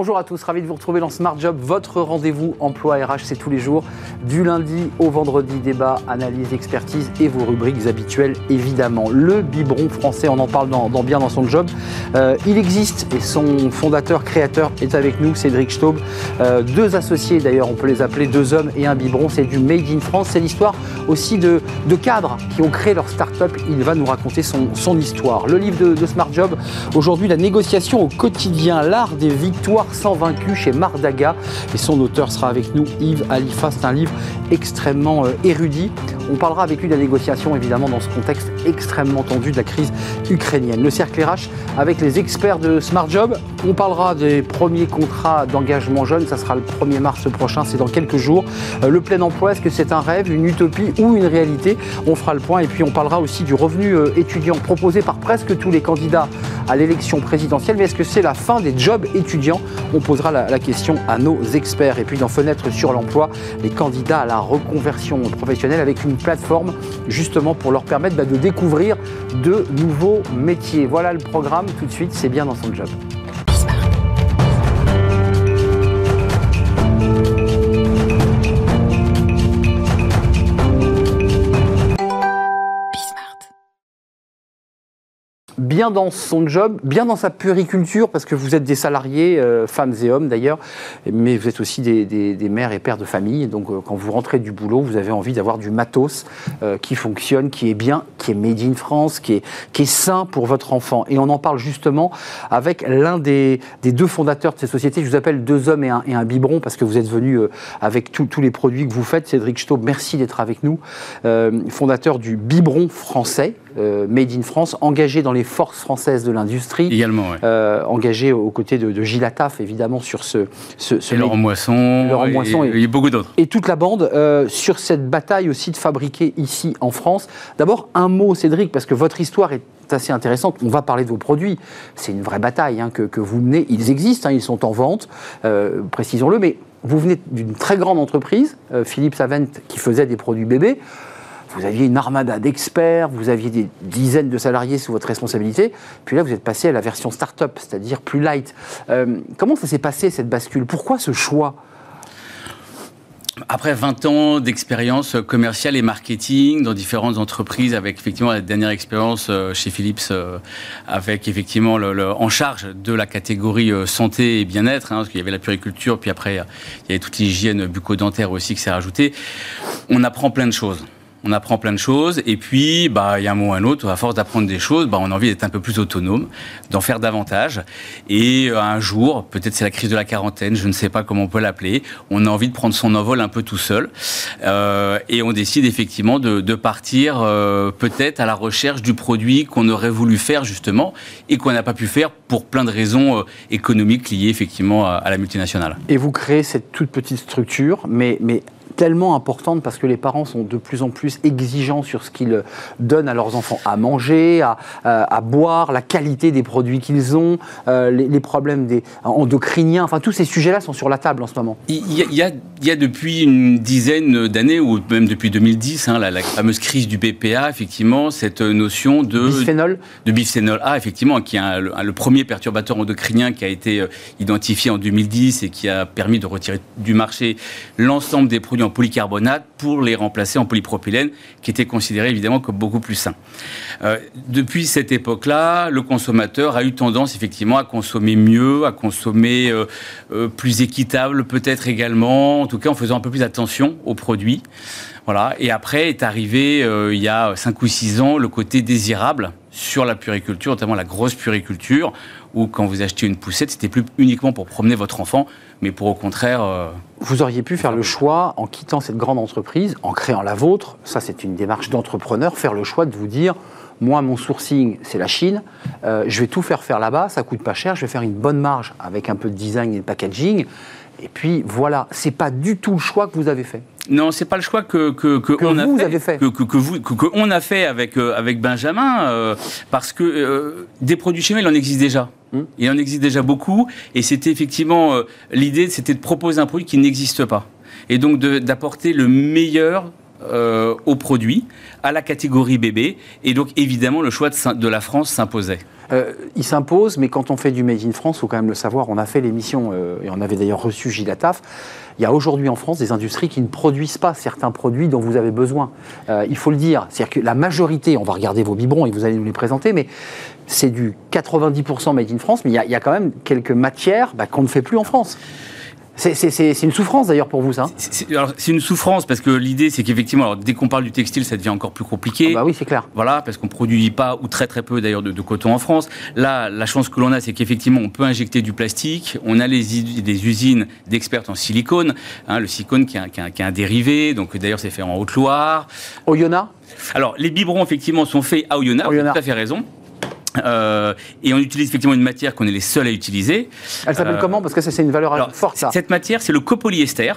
bonjour à tous, ravi de vous retrouver dans Smart Job, votre rendez-vous emploi RH, c'est tous les jours, du lundi au vendredi, débat, analyse, expertise et vos rubriques habituelles évidemment. Le biberon français, on en parle dans, bien dans son job, euh, il existe et son fondateur, créateur est avec nous, Cédric Staub. Euh, deux associés d'ailleurs, on peut les appeler deux hommes et un biberon, c'est du Made in France, c'est l'histoire aussi de, cadres qui ont créé leur start-up, il va nous raconter son, histoire. Le livre de, de Smart Job, aujourd'hui la négociation au quotidien, l'art des victoires sans vaincu chez Mardaga. Et son auteur sera avec nous, Yves Alifa. C'est un livre extrêmement euh, érudit. On parlera avec lui de la négociation, évidemment, dans ce contexte extrêmement tendu de la crise ukrainienne. Le cercle RH avec les experts de Smart Job. On parlera des premiers contrats d'engagement jeune. Ça sera le 1er mars prochain, c'est dans quelques jours. Euh, le plein emploi, est-ce que c'est un rêve, une utopie ou une réalité? On fera le point. Et puis on parlera aussi du revenu euh, étudiant proposé par presque tous les candidats à l'élection présidentielle. Mais est-ce que c'est la fin des jobs étudiants? On posera la, question à nos experts. Et puis dans Fenêtre sur l'emploi, les candidats à la reconversion professionnelle avec une plateforme justement pour leur permettre bah, de découvrir de nouveaux métiers. Voilà le programme tout de suite, c'est bien dans son job. Bien dans son job, bien dans sa puriculture, parce que vous êtes des salariés, euh, femmes et hommes d'ailleurs, mais vous êtes aussi des, mères et pères de famille. Donc euh, quand vous rentrez du boulot, vous avez envie d'avoir du matos euh, qui fonctionne, qui est bien, qui est made in France, qui est, qui est sain pour votre enfant. Et on en parle justement avec l'un des, deux fondateurs de ces sociétés. Je vous appelle deux hommes et un, et un biberon, parce que vous êtes venu avec tous les produits que vous faites. Cédric Staub, merci d'être avec nous. fondateur du biberon français. Euh, made in France, engagé dans les forces françaises de l'industrie. Également, euh, engagé aux côtés de, de Gilles Attaf, évidemment, sur ce... ce, et Laurent Moisson, Laurent Moisson et, beaucoup d'autres. Et toute la bande euh, sur cette bataille aussi de fabriquer ici en France. D'abord, un mot, Cédric, parce que votre histoire est assez intéressante. On va parler de vos produits. C'est une vraie bataille hein, que, vous menez. Ils existent, hein, ils sont en vente, précisons-le, mais vous venez d'une très grande entreprise, Philippe Savent, qui faisait des produits bébés vous aviez une armada d'experts, vous aviez des dizaines de salariés sous votre responsabilité, puis là vous êtes passé à la version start-up, c'est-à-dire plus light. Euh, comment ça s'est passé cette bascule? Pourquoi ce choix? Après 20 ans d'expérience commerciale et marketing dans différentes entreprises, avec effectivement la dernière expérience euh, chez Philips, euh, avec effectivement en charge de la catégorie santé et bien-être, hein, parce qu'il y avait la puriculture, puis après il y avait toute l'hygiène bucco-dentaire aussi qui s'est rajoutée. On apprend plein de choses on apprend plein de choses, et puis, bah, il y a un moment ou un autre, à force d'apprendre des choses, bah, on a envie d'être un peu plus autonome, d'en faire davantage. Et euh, un jour, peut-être c'est la crise de la quarantaine, je ne sais pas comment on peut l'appeler, on a envie de prendre son envol un peu tout seul, euh, et on décide effectivement de, partir euh, peut-être à la recherche du produit qu'on aurait voulu faire justement, et qu'on n'a pas pu faire pour plein de raisons économiques liées effectivement à, à, la multinationale. Et vous créez cette toute petite structure, mais, mais tellement importante parce que les parents sont de plus en plus exigeants sur ce qu'ils donnent à leurs enfants. À manger, à, à, boire, la qualité des produits qu'ils ont, euh, les, problèmes des endocriniens, enfin tous ces sujets-là sont sur la table en ce moment. Il y a, il y a, depuis une dizaine d'années, ou même depuis 2010, hein, la, fameuse crise du BPA, effectivement, cette notion de... Bisphénol. De bisphénol A, effectivement, qui est le, premier perturbateur endocrinien qui a été euh, identifié en 2010 et qui a permis de retirer du marché l'ensemble des produits en polycarbonate pour les remplacer en polypropylène, qui était considéré évidemment comme beaucoup plus sain. Euh, depuis cette époque-là, le consommateur a eu tendance effectivement à consommer mieux, à consommer euh, euh, plus équitable peut-être également, en tout cas en faisant un peu plus attention aux produits. Voilà. Et après est arrivé, il y a 5 ou 6 ans, le côté désirable sur la puriculture, notamment la grosse puriculture, où quand vous achetez une poussette, c'était plus uniquement pour promener votre enfant, mais pour au contraire... Euh, vous auriez pu faire le choix, en quittant cette grande entreprise, en créant la vôtre, ça c'est une démarche d'entrepreneur, faire le choix de vous dire, moi mon sourcing c'est la Chine, euh, je vais tout faire faire là-bas, ça coûte pas cher, je vais faire une bonne marge avec un peu de design et de packaging, et puis voilà, c'est pas du tout le choix que vous avez fait. Non, c'est pas le choix que que, que, on vous a fait, fait. Que, que, vous que, on a fait avec euh, avec Benjamin euh, parce que euh, des produits chimiques, il en existe déjà. Hmm. Il en existe déjà beaucoup et c'était effectivement l'idée, c'était de proposer un produit qui n'existe pas et donc d'apporter le meilleur au produit, à la catégorie bébé. Et donc, évidemment, le choix de, la France s'imposait. il s'impose, mais quand on fait du Made in France, il faut quand même le savoir, on a fait l'émission, et on avait d'ailleurs reçu Gilles Attaf, il y a aujourd'hui en France des industries qui ne produisent pas certains produits dont vous avez besoin. Euh, il faut le dire. C'est-à-dire que la majorité, on va regarder vos biberons et vous allez nous les présenter, mais c'est du 90% made in France, mais il y, a, quand même quelques matières bah, qu'on ne fait plus en France. C'est une souffrance d'ailleurs pour vous, ça C'est une souffrance parce que l'idée, c'est qu'effectivement, dès qu'on parle du textile, ça devient encore plus compliqué. Ah bah oui, c'est clair. Voilà, parce qu'on ne produit pas, ou très très peu d'ailleurs, de, coton en France. Là, la chance que l'on a, c'est qu'effectivement, on peut injecter du plastique. On a les, des usines d'experts en silicone. Hein, le silicone qui est, un, dérivé, donc d'ailleurs, c'est fait en Haute-Loire. Oyonnax? Alors, les biberons, effectivement, sont faits à Oyonnax, vous avez tout à fait raison. Euh, et on utilise effectivement une matière qu'on est les seuls à utiliser. Elle s'appelle euh, comment Parce que c'est une valeur forte. Ça. Cette matière, c'est le copolyester.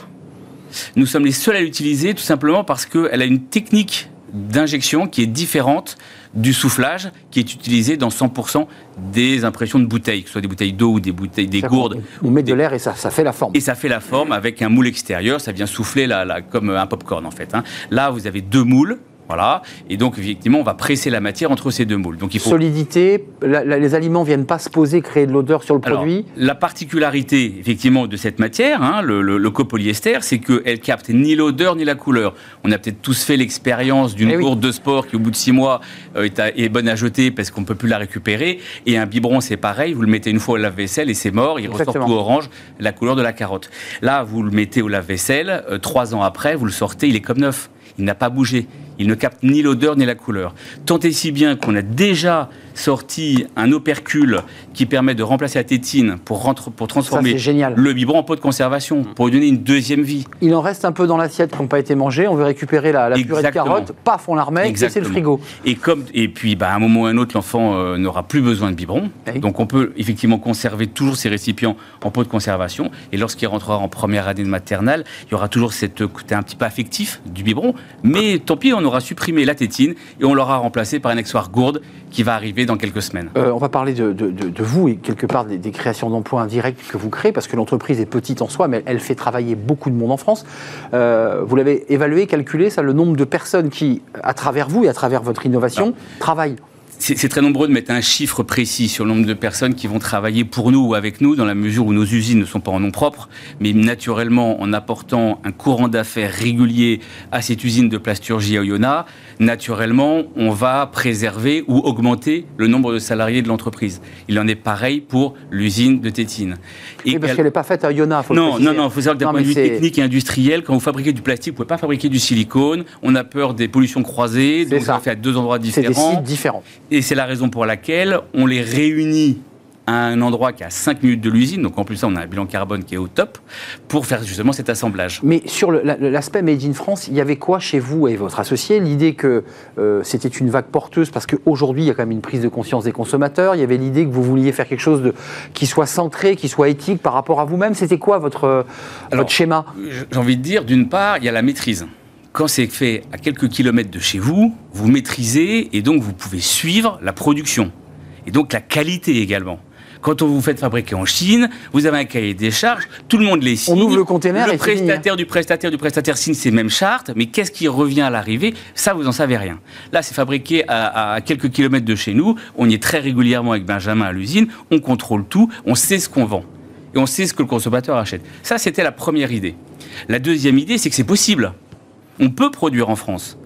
Nous sommes les seuls à l'utiliser tout simplement parce qu'elle a une technique d'injection qui est différente du soufflage qui est utilisé dans 100% des impressions de bouteilles, que ce soit des bouteilles d'eau ou des bouteilles, des gourdes. On met de l'air et ça, ça fait la forme. Et ça fait la forme avec un moule extérieur, ça vient souffler là, comme un popcorn en fait. Hein. Là, vous avez deux moules voilà. Et donc, effectivement, on va presser la matière entre ces deux moules. Donc, il faut... Solidité, les aliments viennent pas se poser, créer de l'odeur sur le produit La particularité, effectivement, de cette matière, hein, le, copolyester, c'est qu'elle capte ni l'odeur ni la couleur. On a peut-être tous fait l'expérience d'une gourde eh de sport qui, au bout de six mois, euh, est, bonne à jeter parce qu'on ne peut plus la récupérer. Et un biberon, c'est pareil. Vous le mettez une fois au lave-vaisselle et c'est mort. Il ressort tout orange, la couleur de la carotte. Là, vous le mettez au lave-vaisselle. Euh, trois ans après, vous le sortez, il est comme neuf. Il n'a pas bougé. Il ne capte ni l'odeur ni la couleur. Tant et si bien qu'on a déjà sorti un opercule qui permet de remplacer la tétine pour, pour transformer le biberon en pot de conservation, pour lui donner une deuxième vie. Il en reste un peu dans l'assiette qui n'a pas été mangé. On veut récupérer la, purée de carottes, paf, on la remet, et c'est le frigo. Et, comme, et puis, bah, à un moment ou à un autre, l'enfant euh, n'aura plus besoin de biberon. Donc, on peut effectivement conserver toujours ces récipients en pot de conservation. Et lorsqu'il rentrera en première année de maternelle, il y aura toujours cette côté un petit peu affectif du biberon. Mais tant pis, on aura supprimé la tétine et on l'aura remplacé par un accessoire gourde qui va arriver dans quelques semaines. Euh, on va parler de, vous et quelque part des, créations d'emplois indirects que vous créez, parce que l'entreprise est petite en soi, mais elle fait travailler beaucoup de monde en France. Euh, vous l'avez évalué, calculé, ça, le nombre de personnes qui, à travers vous et à travers votre innovation, travaillent c'est très nombreux de mettre un chiffre précis sur le nombre de personnes qui vont travailler pour nous ou avec nous, dans la mesure où nos usines ne sont pas en nom propre, mais naturellement, en apportant un courant d'affaires régulier à cette usine de plasturgie à Oyonnax, naturellement, on va préserver ou augmenter le nombre de salariés de l'entreprise. Il en est pareil pour l'usine de Tétine. Et parce qu'elle n'est pas faite à Oyonnax. non, non, non, il faut savoir que d'un point de vue technique et industriel, quand vous fabriquez du plastique, vous ne pouvez pas fabriquer du silicone. On a peur des pollutions croisées, donc ça. fait à deux endroits différents. C'est des sites différents. Et c'est la raison pour laquelle on les réunit à un endroit qui a 5 minutes de l'usine, donc en plus ça on a un bilan carbone qui est au top, pour faire justement cet assemblage. Mais sur l'aspect Made in France, il y avait quoi chez vous et votre associé? L'idée que euh, c'était une vague porteuse, parce qu'aujourd'hui il y a quand même une prise de conscience des consommateurs, il y avait l'idée que vous vouliez faire quelque chose de, qui soit centré, qui soit éthique par rapport à vous-même, c'était quoi votre, votre schéma? J'ai envie de dire, d'une part, il y a la maîtrise quand c'est fait à quelques kilomètres de chez vous, vous maîtrisez et donc vous pouvez suivre la production. Et donc la qualité également. Quand on vous fait fabriquer en Chine, vous avez un cahier des charges, tout le monde les signe. On ouvre le container Le prestataire du prestataire du prestataire signe ces mêmes chartes, mais qu'est-ce qui revient à l'arrivée? Ça, vous n'en savez rien. Là, c'est fabriqué à, quelques kilomètres de chez nous. On y est très régulièrement avec Benjamin à l'usine. On contrôle tout. On sait ce qu'on vend. Et on sait ce que le consommateur achète. Ça, c'était la première idée. La deuxième idée, c'est que c'est possible. On peut produire en France.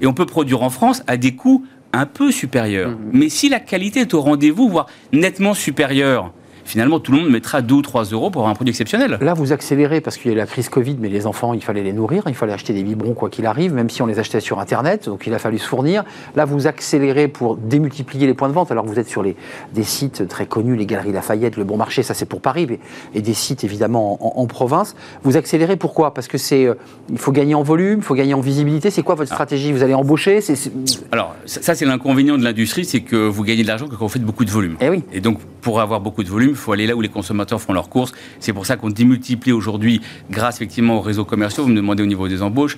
Et on peut produire en France à des coûts un peu supérieur. Mmh. Mais si la qualité est au rendez-vous, voire nettement supérieure, finalement, tout le monde mettra 2 ou 3 euros pour avoir un produit exceptionnel. Là, vous accélérez parce qu'il y a la crise Covid, mais les enfants, il fallait les nourrir, il fallait acheter des biberons quoi qu'il arrive, même si on les achetait sur Internet, donc il a fallu se fournir. Là, vous accélérez pour démultiplier les points de vente, alors vous êtes sur les, des sites très connus, les Galeries Lafayette, le Bon Marché, ça c'est pour Paris, et des sites évidemment en, province. Vous accélérez pourquoi? Parce que c'est, euh, il faut gagner en volume, il faut gagner en visibilité. C'est quoi votre ah. stratégie? Vous allez embaucher? Alors, ça, c'est l'inconvénient de l'industrie, c'est que vous gagnez de l'argent quand vous faites beaucoup de volume. Et, eh oui. et donc, pour avoir beaucoup de volume, il faut aller là où les consommateurs font leurs courses. C'est pour ça qu'on démultiplie aujourd'hui, grâce effectivement aux réseaux commerciaux. Vous me demandez au niveau des embauches.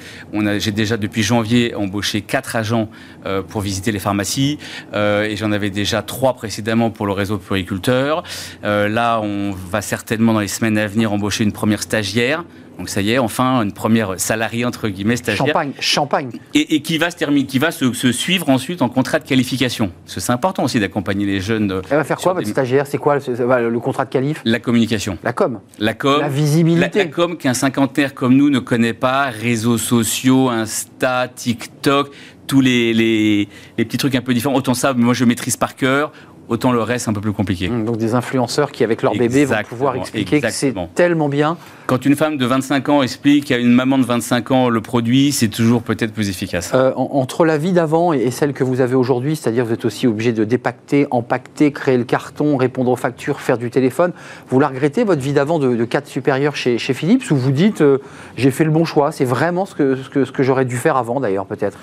J'ai déjà depuis janvier embauché quatre agents euh, pour visiter les pharmacies euh, et j'en avais déjà trois précédemment pour le réseau puriculteur. Euh, là, on va certainement dans les semaines à venir embaucher une première stagiaire Donc ça y est, enfin, une première salariée, entre guillemets, stagiaire. Champagne, champagne. Et, qui va se terminer, qui va se, suivre ensuite en contrat de qualification. Parce que c'est important aussi d'accompagner les jeunes. Elle va faire quoi, votre stagiaire? C'est quoi le, contrat de qualif? La communication. La com. La com. La visibilité. La, com qu'un cinquantenaire comme nous ne connaît pas. Réseaux sociaux, Insta, TikTok, tous les, les, les petits trucs un peu différents. Autant ça, moi je maîtrise par cœur autant le reste un peu plus compliqué. Mmh, donc des influenceurs qui, avec leur bébé, vont pouvoir expliquer que c'est tellement bien. Quand une femme de 25 ans explique à une maman de 25 ans le produit, c'est toujours peut-être plus efficace. Euh, entre la vie d'avant et celle que vous avez aujourd'hui, c'est-à-dire vous êtes aussi obligé de dépacter, empaqueter, créer le carton, répondre aux factures, faire du téléphone, vous la regrettez, votre vie d'avant de, cadre supérieur chez, chez Philips, ou vous dites euh, j'ai fait le bon choix, c'est vraiment ce que, ce que, ce que j'aurais dû faire avant d'ailleurs peut-être?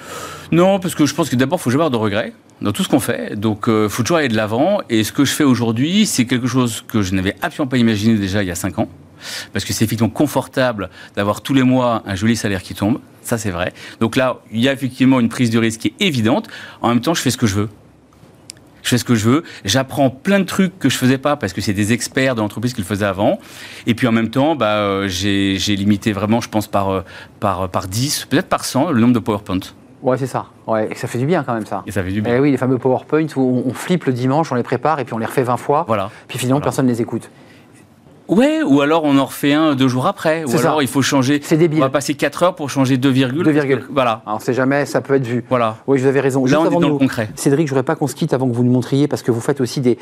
Non, parce que je pense que d'abord, il faut jamais avoir de regrets dans tout ce qu'on fait. Donc, il euh, faut toujours aller de l'avant. Et ce que je fais aujourd'hui, c'est quelque chose que je n'avais absolument pas imaginé déjà il y a 5 ans. Parce que c'est effectivement confortable d'avoir tous les mois un joli salaire qui tombe. Ça, c'est vrai. Donc là, il y a effectivement une prise de risque qui est évidente. En même temps, je fais ce que je veux. Je fais ce que je veux. J'apprends plein de trucs que je faisais pas parce que c'est des experts de l'entreprise qui le faisaient avant. Et puis en même temps, bah, euh, j'ai limité vraiment, je pense, par, euh, par, par 10, peut-être par 100, le nombre de PowerPoint. Ouais, c'est ça. Ouais, et ça fait du bien quand même ça. Et ça fait du bien. Et eh oui, les fameux PowerPoint où on, flippe le dimanche, on les prépare et puis on les refait 20 fois. Voilà. Puis finalement, personne ne les écoute. Ouais, ou alors on en refait un deux jours après. Ou alors il faut changer. C'est débile. On va passer 4 heures pour changer 2 virgules. 2 virgules. Voilà. Alors on sait jamais, ça peut être vu. Voilà. Oui, vous avez raison. Là, on est dans le concret. Cédric, je voudrais pas qu'on se quitte avant que vous nous montriez, parce que vous faites aussi des.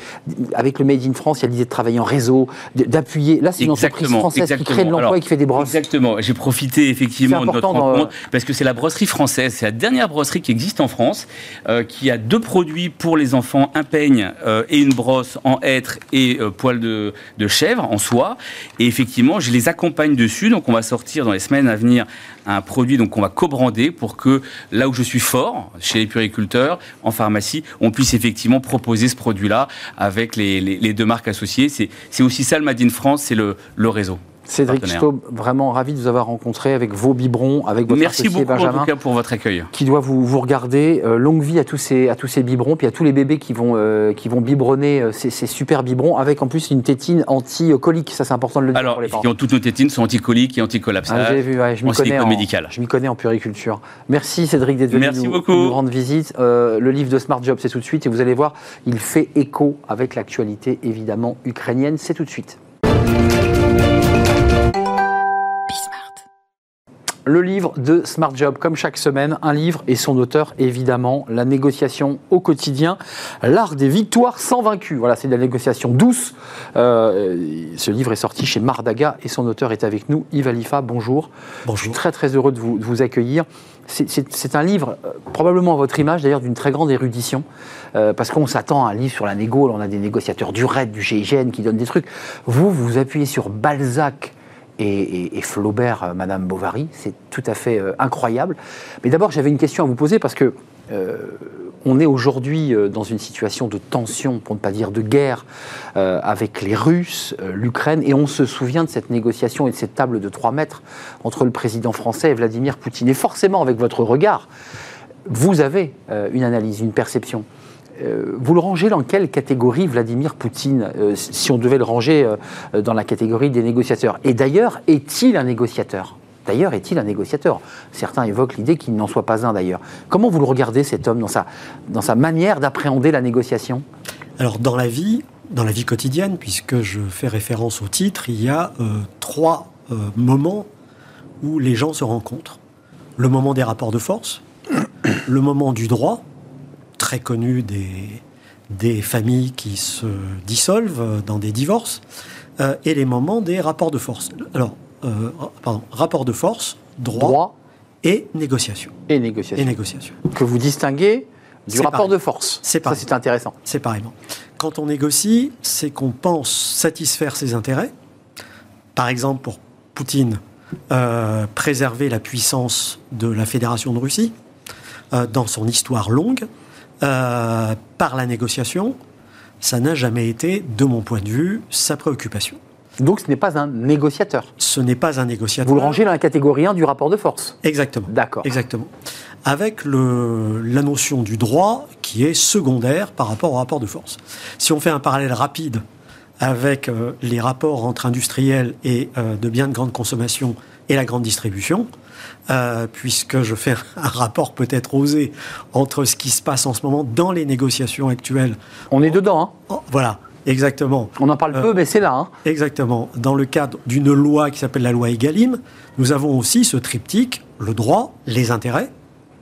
Avec le Made in France, il y a l'idée de travailler en réseau, d'appuyer. Là, c'est une entreprise française qui crée de l'emploi et qui fait des brosses. Exactement. J'ai profité effectivement de notre rencontre, parce que c'est la brosserie française. C'est la dernière brosserie qui existe en France, euh, qui a deux produits pour les enfants un peigne euh, et une brosse en hêtre et euh, poil de, de chèvre en soie. Et effectivement, je les accompagne dessus. Donc, on va sortir dans les semaines à venir un produit donc qu'on va co-brander pour que là où je suis fort, chez les puriculteurs, en pharmacie, on puisse effectivement proposer ce produit-là avec les, deux marques associées. C'est aussi ça le Made in France, c'est le réseau. Cédric Staub, vraiment ravi de vous avoir rencontré avec vos biberons, avec votre Merci beaucoup Benjamin, en tout cas pour votre accueil. Qui doit vous, vous regarder. Euh, longue vie à tous ces, à tous ces biberons, puis à tous les bébés qui vont, euh, qui vont biberonner euh, ces, super biberons, avec en plus une tétine anti-colique. Ça, c'est important de le dire Alors, pour les toutes nos tétines sont anti-coliques et anti-collapsables. Ah, vu, je m'y connais, connais en puriculture. Merci Cédric d'être venu Merci nous, nous, rendre visite. le livre de Smart Job, c'est tout de suite, et vous allez voir, il fait écho avec l'actualité évidemment ukrainienne. C'est tout de suite. Le livre de Smart Job, comme chaque semaine, un livre et son auteur, évidemment, la négociation au quotidien, l'art des victoires sans vaincu. Voilà, c'est de la négociation douce. Euh, ce livre est sorti chez Mardaga et son auteur est avec nous, Yves Alifa. Bonjour. Bonjour. Je suis très très heureux de vous, de vous accueillir. C'est un livre, euh, probablement à votre image d'ailleurs, d'une très grande érudition, euh, parce qu'on s'attend à un livre sur la négo, on a des négociateurs du RAID, du GIGN qui donnent des trucs. Vous, vous appuyez sur Balzac, et, Flaubert, euh, Madame Bovary. C'est tout à fait euh, incroyable. Mais d'abord, j'avais une question à vous poser parce que euh, on est aujourd'hui dans une situation de tension, pour ne pas dire de guerre, avec les Russes, l'Ukraine, et on se souvient de cette négociation et de cette table de 3 mètres entre le président français et Vladimir Poutine. Et forcément, avec votre regard, vous avez une analyse, une perception. Euh, vous le rangez dans quelle catégorie Vladimir Poutine, euh, si on devait le ranger euh, dans la catégorie des négociateurs? Et d'ailleurs, est-il un négociateur? D'ailleurs, est-il un négociateur? Certains évoquent l'idée qu'il n'en soit pas un d'ailleurs. Comment vous le regardez, cet homme, dans sa, dans sa manière d'appréhender la négociation? Alors, dans la vie, dans la vie quotidienne, puisque je fais référence au titre, il y a trois moments où les gens se rencontrent. Le moment des rapports de force, le moment du droit, très connu des, des familles qui se dissolvent dans des divorces, euh, et les moments des rapports de force. Alors, euh, pardon, rapport de force, droit, et négociation. Et négociation. Et négociation. Que vous distinguez du rapport de force. C'est Ça, c'est intéressant. C'est pareillement. Quand on négocie, c'est qu'on pense satisfaire ses intérêts. Par exemple, pour Poutine, euh, préserver la puissance de la Fédération de Russie dans son histoire longue. Euh, par la négociation, ça n'a jamais été, de mon point de vue, sa préoccupation. Donc ce n'est pas un négociateur Ce n'est pas un négociateur. Vous le rangez dans la catégorie 1 du rapport de force Exactement. D'accord. Exactement. Avec le, la notion du droit qui est secondaire par rapport au rapport de force. Si on fait un parallèle rapide avec euh, les rapports entre industriels et euh, de biens de grande consommation et la grande distribution, euh, puisque je fais un rapport peut-être osé entre ce qui se passe en ce moment dans les négociations actuelles. On est dedans, hein Oh, Voilà, exactement. On en parle Euh, peu, mais c'est là. hein. Exactement. Dans le cadre d'une loi qui s'appelle la loi Egalim, nous avons aussi ce triptyque, le droit, les intérêts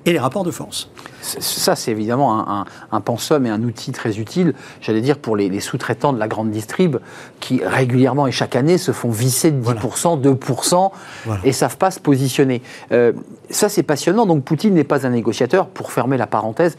et les rapports de force. Ça, c'est évidemment un, un, un pensum et un outil très utile, j'allais dire, pour les, les sous-traitants de la grande distrib qui régulièrement et chaque année se font visser de 10%, 2% Voilà. et savent pas se positionner. Euh, ça, c'est passionnant. Donc, Poutine n'est pas un négociateur, pour fermer la parenthèse,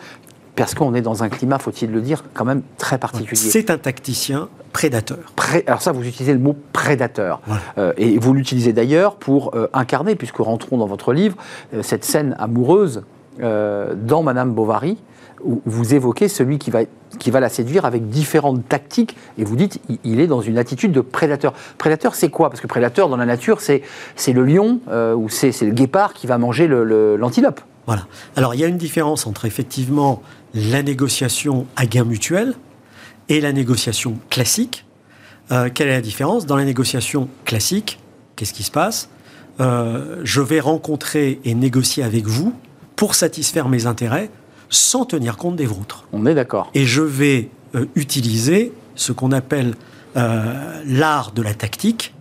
parce qu'on est dans un climat, faut-il le dire, quand même très particulier. C'est un tacticien prédateur. Pré- Alors ça, vous utilisez le mot prédateur. Voilà. Euh, et vous l'utilisez d'ailleurs pour euh, incarner, puisque rentrons dans votre livre, euh, cette scène amoureuse euh, dans Madame Bovary, où vous évoquez celui qui va, qui va la séduire avec différentes tactiques, et vous dites il, est dans une attitude de prédateur. Prédateur, c'est quoi? Parce que prédateur, dans la nature, c'est le lion euh, ou c'est le guépard qui va manger l'antilope. Voilà. Alors il y a une différence entre effectivement la négociation à gain mutuel et la négociation classique. Euh, quelle est la différence? Dans la négociation classique, qu'est-ce qui se passe? Je vais rencontrer et négocier avec vous pour satisfaire mes intérêts sans tenir compte des vôtres. On est d'accord. Et je vais euh, utiliser ce qu'on appelle euh, l'art de la tactique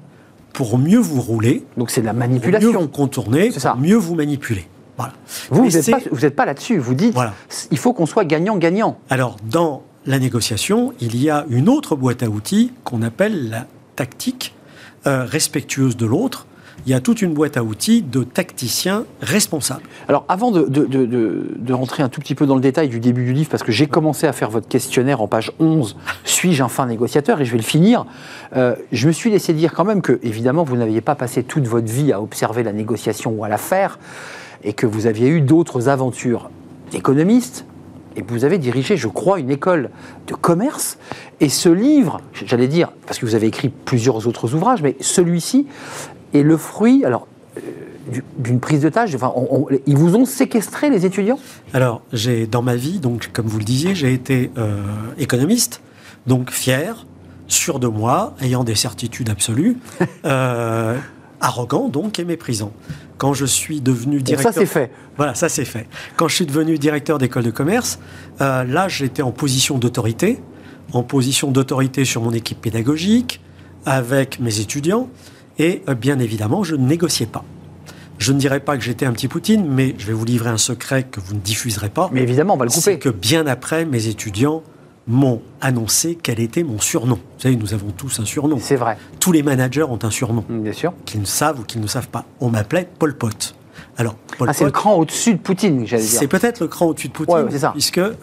pour mieux vous rouler, Donc c'est de la pour mieux manipulation. vous contourner, ça. pour mieux vous manipuler. Voilà. Vous, n'êtes pas, là-dessus. Vous dites Voilà. il faut qu'on soit gagnant-gagnant. Alors, dans la négociation, il y a une autre boîte à outils qu'on appelle la tactique euh, respectueuse de l'autre. Il y a toute une boîte à outils de tacticiens responsables. Alors, avant de, rentrer un tout petit peu dans le détail du début du livre, parce que j'ai commencé à faire votre questionnaire en page 11, suis-je un fin négociateur? Et je vais le finir. euh, je me suis laissé dire quand même que, évidemment, vous n'aviez pas passé toute votre vie à observer la négociation ou à la faire, et que vous aviez eu d'autres aventures d'économiste, et vous avez dirigé, je crois, une école de commerce. Et ce livre, j'allais dire, parce que vous avez écrit plusieurs autres ouvrages, mais celui-ci est le fruit, alors, euh, du- d'une prise de tâche. Enfin, on- on- ils vous ont séquestré, les étudiants? Alors, j'ai dans ma vie, donc comme vous le disiez, j'ai été euh, économiste, donc fier, sûr de moi, ayant des certitudes absolues, euh, arrogant donc et méprisant. Quand je suis devenu directeur, ça, c'est fait. Voilà, ça c'est fait. Quand je suis devenu directeur d'école de commerce, euh, là j'étais en position d'autorité, en position d'autorité sur mon équipe pédagogique, avec mes étudiants, et euh, bien évidemment je ne négociais pas. Je ne dirais pas que j'étais un petit Poutine, mais je vais vous livrer un secret que vous ne diffuserez pas. Mais évidemment, on va le C'est couper. que bien après, mes étudiants m'ont annoncé quel était mon surnom. Vous savez, nous avons tous un surnom. C'est vrai, Tous les managers ont un surnom, bien sûr. qu'ils ne savent ou qu'ils ne savent pas. On m'appelait Pol Pot. Alors, Pol Ah, c'est le cran au-dessus de Poutine, j'allais dire. c'est peut-être le cran au-dessus de Poutine, Ouais, c'est ça. puisque euh,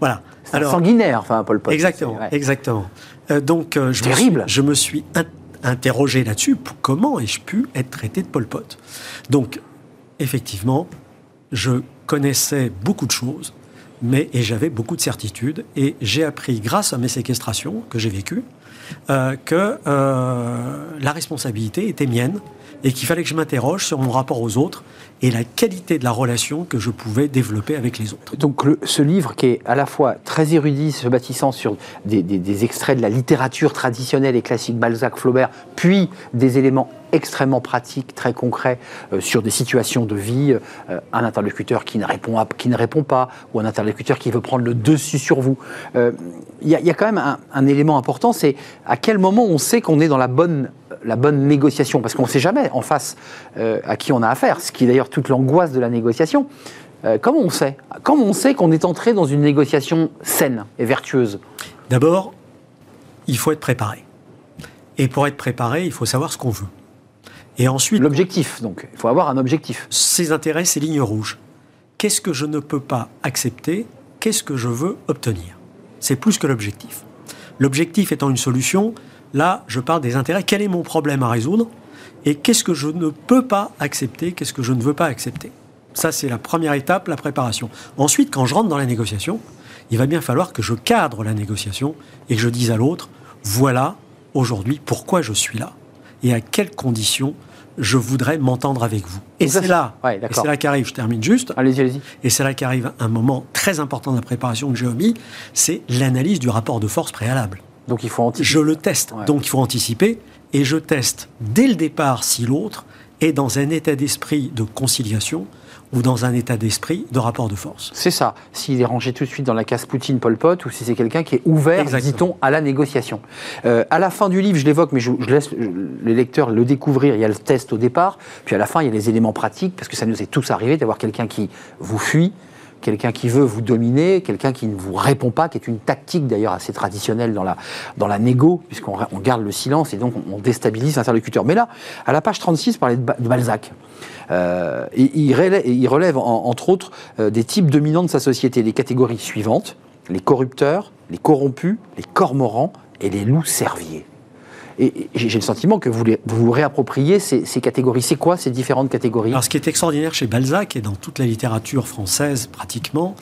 voilà. C'est un sanguinaire, enfin, Paul Pot. exactement, C'est- exactement. Euh, donc, euh, je, me Terrible. suis, je me suis interrogé là-dessus. Comment ai-je pu être traité de Pol Pot Donc, effectivement, je connaissais beaucoup de choses, mais et j'avais beaucoup de certitudes, et j'ai appris grâce à mes séquestrations que j'ai vécues euh, que euh, la responsabilité était mienne et qu'il fallait que je m'interroge sur mon rapport aux autres et la qualité de la relation que je pouvais développer avec les autres. Donc ce livre qui est à la fois très érudit, se bâtissant sur des extraits de la littérature traditionnelle et classique Balzac, Flaubert, puis des éléments extrêmement pratiques, très concrets euh, sur des situations de vie, euh, un interlocuteur qui ne, répond qui ne répond pas, ou un interlocuteur qui veut prendre le dessus sur vous. Euh, Il y, a- quand même un, élément important, c'est à quel moment on sait qu'on est dans la bonne, la bonne négociation, parce qu'on ne sait jamais en face à qui on a affaire, ce qui est d'ailleurs toute l'angoisse de la négociation. Comment on sait? Comment on sait qu'on est entré dans une négociation saine et vertueuse? D'abord, il faut être préparé. Et pour être préparé, il faut savoir ce qu'on veut. Et ensuite, L'objectif, donc. Il faut avoir un objectif. ses intérêts, ses lignes rouges. Qu'est-ce que je ne peux pas accepter Qu'est-ce que je veux obtenir? C'est plus que l'objectif. L'objectif étant une solution, là, je parle des intérêts. Quel est mon problème à résoudre? Et qu'est-ce que je ne peux pas accepter Qu'est-ce que je ne veux pas accepter? Ça, c'est la première étape, la préparation. Ensuite, quand je rentre dans la négociation, il va bien falloir que je cadre la négociation et que je dise à l'autre, voilà aujourd'hui pourquoi je suis là et à quelles conditions je voudrais m'entendre avec vous. Et c'est là, ouais, et là qu'arrive, je termine juste, Allez-y, allez-y. et c'est là qu'arrive un moment très important de la préparation que j'ai omis, c'est l'analyse du rapport de force préalable. Donc il faut anticiper. Je le teste, Ouais. donc il faut anticiper, et je teste dès le départ si l'autre est dans un état d'esprit de conciliation ou dans un état d'esprit de rapport de force. C'est ça. S'il est rangé tout de suite dans la case Poutine-Pol Pot, ou si c'est quelqu'un qui est ouvert, dit-on, à la négociation. Euh, à la fin du livre, je l'évoque, mais je, laisse les lecteurs le découvrir. Il y a le test au départ, puis à la fin, il y a les éléments pratiques, parce que ça nous est tous arrivé d'avoir quelqu'un qui vous fuit, quelqu'un qui veut vous dominer, quelqu'un qui ne vous répond pas, qui est une tactique d'ailleurs assez traditionnelle dans la, dans la négo, puisqu'on on garde le silence et donc on, déstabilise l'interlocuteur. Mais là, à la page 36, parlait de, Balzac. Euh, et il relève, entre autres euh, des types dominants de sa société, les catégories suivantes les corrupteurs, les corrompus, les cormorans et les loups serviers. Et j'ai le sentiment que vous vous réappropriez ces, catégories. C'est quoi ces différentes catégories? Alors, ce qui est extraordinaire chez Balzac et dans toute la littérature française pratiquement,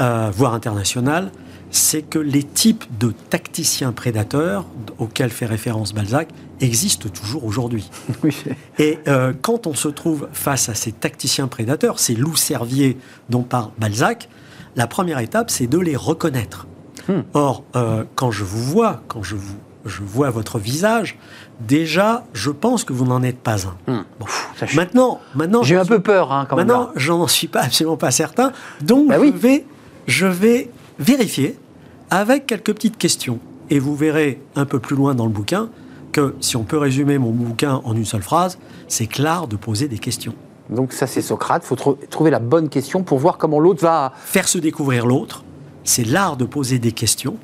euh, voire internationale, c'est que les types de tacticiens prédateurs auxquels fait référence Balzac existent toujours aujourd'hui. Et euh, quand on se trouve face à ces tacticiens prédateurs, ces loups serviers dont parle Balzac, la première étape, c'est de les reconnaître. Hmm. Or, euh, quand je vous vois, quand je, vous, je vois votre visage, déjà, je pense que vous n'en êtes pas un. Hmm. Maintenant, maintenant, j'ai un peu peur. Hein, maintenant, je n'en suis pas absolument pas certain. Donc, bah je vais, je vais vérifier avec quelques petites questions. Et vous verrez un peu plus loin dans le bouquin que si on peut résumer mon bouquin en une seule phrase, c'est que l'art de poser des questions. Donc ça c'est Socrate, il faut trouver la bonne question pour voir comment l'autre va... Faire se découvrir l'autre, c'est l'art de poser des questions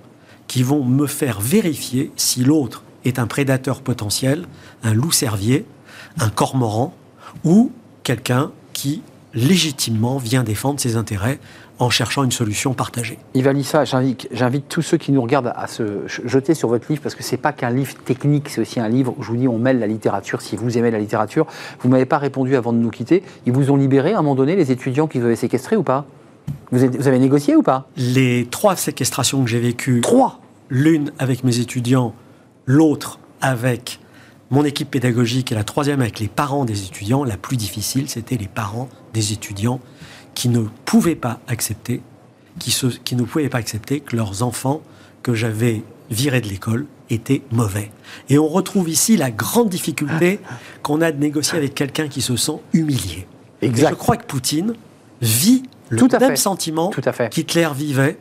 qui vont me faire vérifier si l'autre est un prédateur potentiel, un loup servier, un cormoran ou quelqu'un qui légitimement vient défendre ses intérêts en cherchant une solution partagée. Ivalissa, j'invite tous ceux qui nous regardent à se jeter sur votre livre parce que c'est pas qu'un livre technique, c'est aussi un livre où je vous dis on mêle la littérature. Si vous aimez la littérature, vous m'avez pas répondu avant de nous quitter. Ils vous ont libéré à un moment donné les étudiants qui vous avaient séquestrés ou pas? Vous, avez négocié ou pas Les trois séquestrations que j'ai vécues. Trois L'une avec mes étudiants, l'autre avec mon équipe pédagogique et la troisième avec les parents des étudiants. La plus difficile, c'était les parents des étudiants qui ne pouvaient pas accepter, qui, qui ne pouvaient pas accepter que leurs enfants que j'avais virés de l'école étaient mauvais. Et on retrouve ici la grande difficulté qu'on a de négocier avec quelqu'un qui se sent humilié. Exact. je crois que Poutine vit le Tout même sentiment qu'Hitler vivait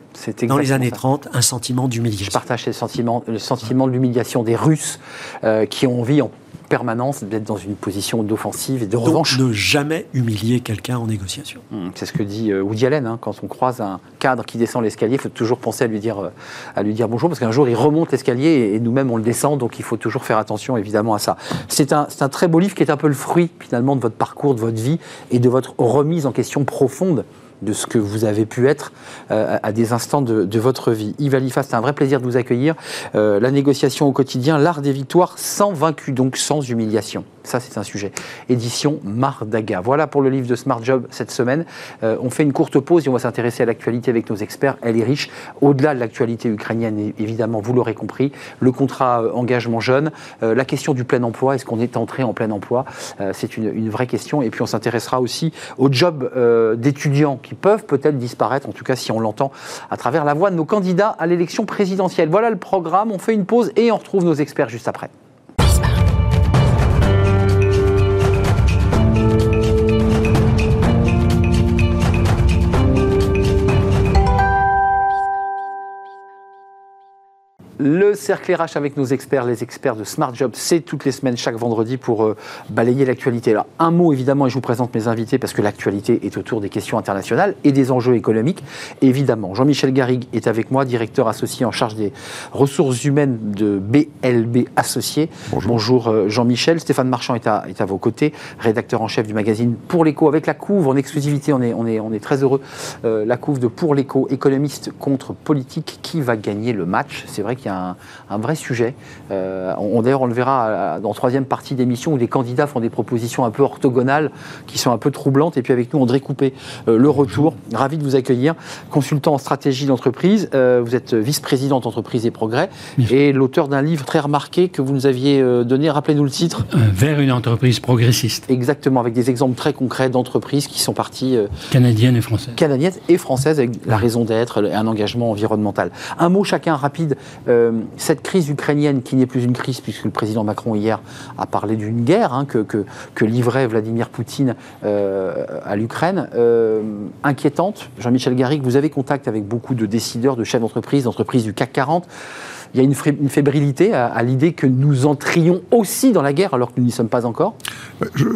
dans les années 30, un sentiment d'humiliation. Je partage ce sentiment, le sentiment de l'humiliation des Russes euh, qui ont envie en permanence d'être dans une position d'offensive et de revanche. ne jamais humilier quelqu'un en négociation. Hum, c'est ce que dit euh, Woody Allen. Hein. quand on croise un cadre qui descend l'escalier, il faut toujours penser à lui dire, euh, à lui dire bonjour, parce qu'un jour il remonte l'escalier et, nous-mêmes on le descend, donc il faut toujours faire attention évidemment à ça. C'est un, un très beau livre qui est un peu le fruit finalement de votre parcours, de votre vie et de votre remise en question profonde de ce que vous avez pu être euh, à des instants de, votre vie. Yves Alifa, c'est un vrai plaisir de vous accueillir. Euh, la négociation au quotidien, l'art des victoires sans vaincu, donc sans humiliation. Ça, c'est un sujet. Édition Mardaga. Voilà pour le livre de Smart Job cette semaine. Euh, on fait une courte pause et on va s'intéresser à l'actualité avec nos experts. Elle est riche. Au-delà de l'actualité ukrainienne, évidemment, vous l'aurez compris, le contrat engagement jeune, la question du plein emploi, est-ce qu'on est entré en plein emploi? C'est une, une, vraie question. Et puis on s'intéressera aussi au job d'étudiants qui peuvent peut-être disparaître, en tout cas si on l'entend à travers la voix de nos candidats à l'élection présidentielle. Voilà le programme, on fait une pause et on retrouve nos experts juste après. Le cercle RH avec nos experts, les experts de Smart Job, c'est toutes les semaines, chaque vendredi, pour euh, balayer l'actualité. Alors, un mot évidemment, et je vous présente mes invités parce que l'actualité est autour des questions internationales et des enjeux économiques. Évidemment, Jean-Michel Garrigue est avec moi, directeur associé en charge des ressources humaines de BLB Associés. Bonjour, euh, Jean-Michel. Stéphane Marchand est à, est à, vos côtés, rédacteur en chef du magazine Pour l'écho, avec la couve en exclusivité. On est, on est, on est très heureux. Euh, la couve de Pour l'écho, économiste contre politique. Qui va gagner le match? C'est vrai qu'il y a un, vrai sujet. Euh, on, D'ailleurs, on le verra euh, dans la troisième partie d'émission où les candidats font des propositions un peu orthogonales qui sont un peu troublantes. Et puis avec nous, André Coupé, euh, le retour. Ravi de vous accueillir. Consultant en stratégie d'entreprise. vous êtes vice-président d'entreprise et progrès et l'auteur d'un livre très remarqué que vous nous aviez donné. Rappelez-nous le titre. vers une entreprise progressiste. Exactement, avec des exemples très concrets d'entreprises qui sont parties. canadiennes et françaises. Canadiennes et françaises avec la raison d'être et un engagement environnemental. Un mot chacun rapide Euh, cette crise ukrainienne, qui n'est plus une crise, puisque le président Macron hier a parlé d'une guerre hein, que, livrait Vladimir Poutine euh, à l'Ukraine, euh, inquiétante. Jean-Michel Garrigue, vous avez contact avec beaucoup de décideurs, de chefs d'entreprise, d'entreprises du CAC 40 il y a une, fébrilité à, l'idée que nous entrions aussi dans la guerre alors que nous n'y sommes pas encore je,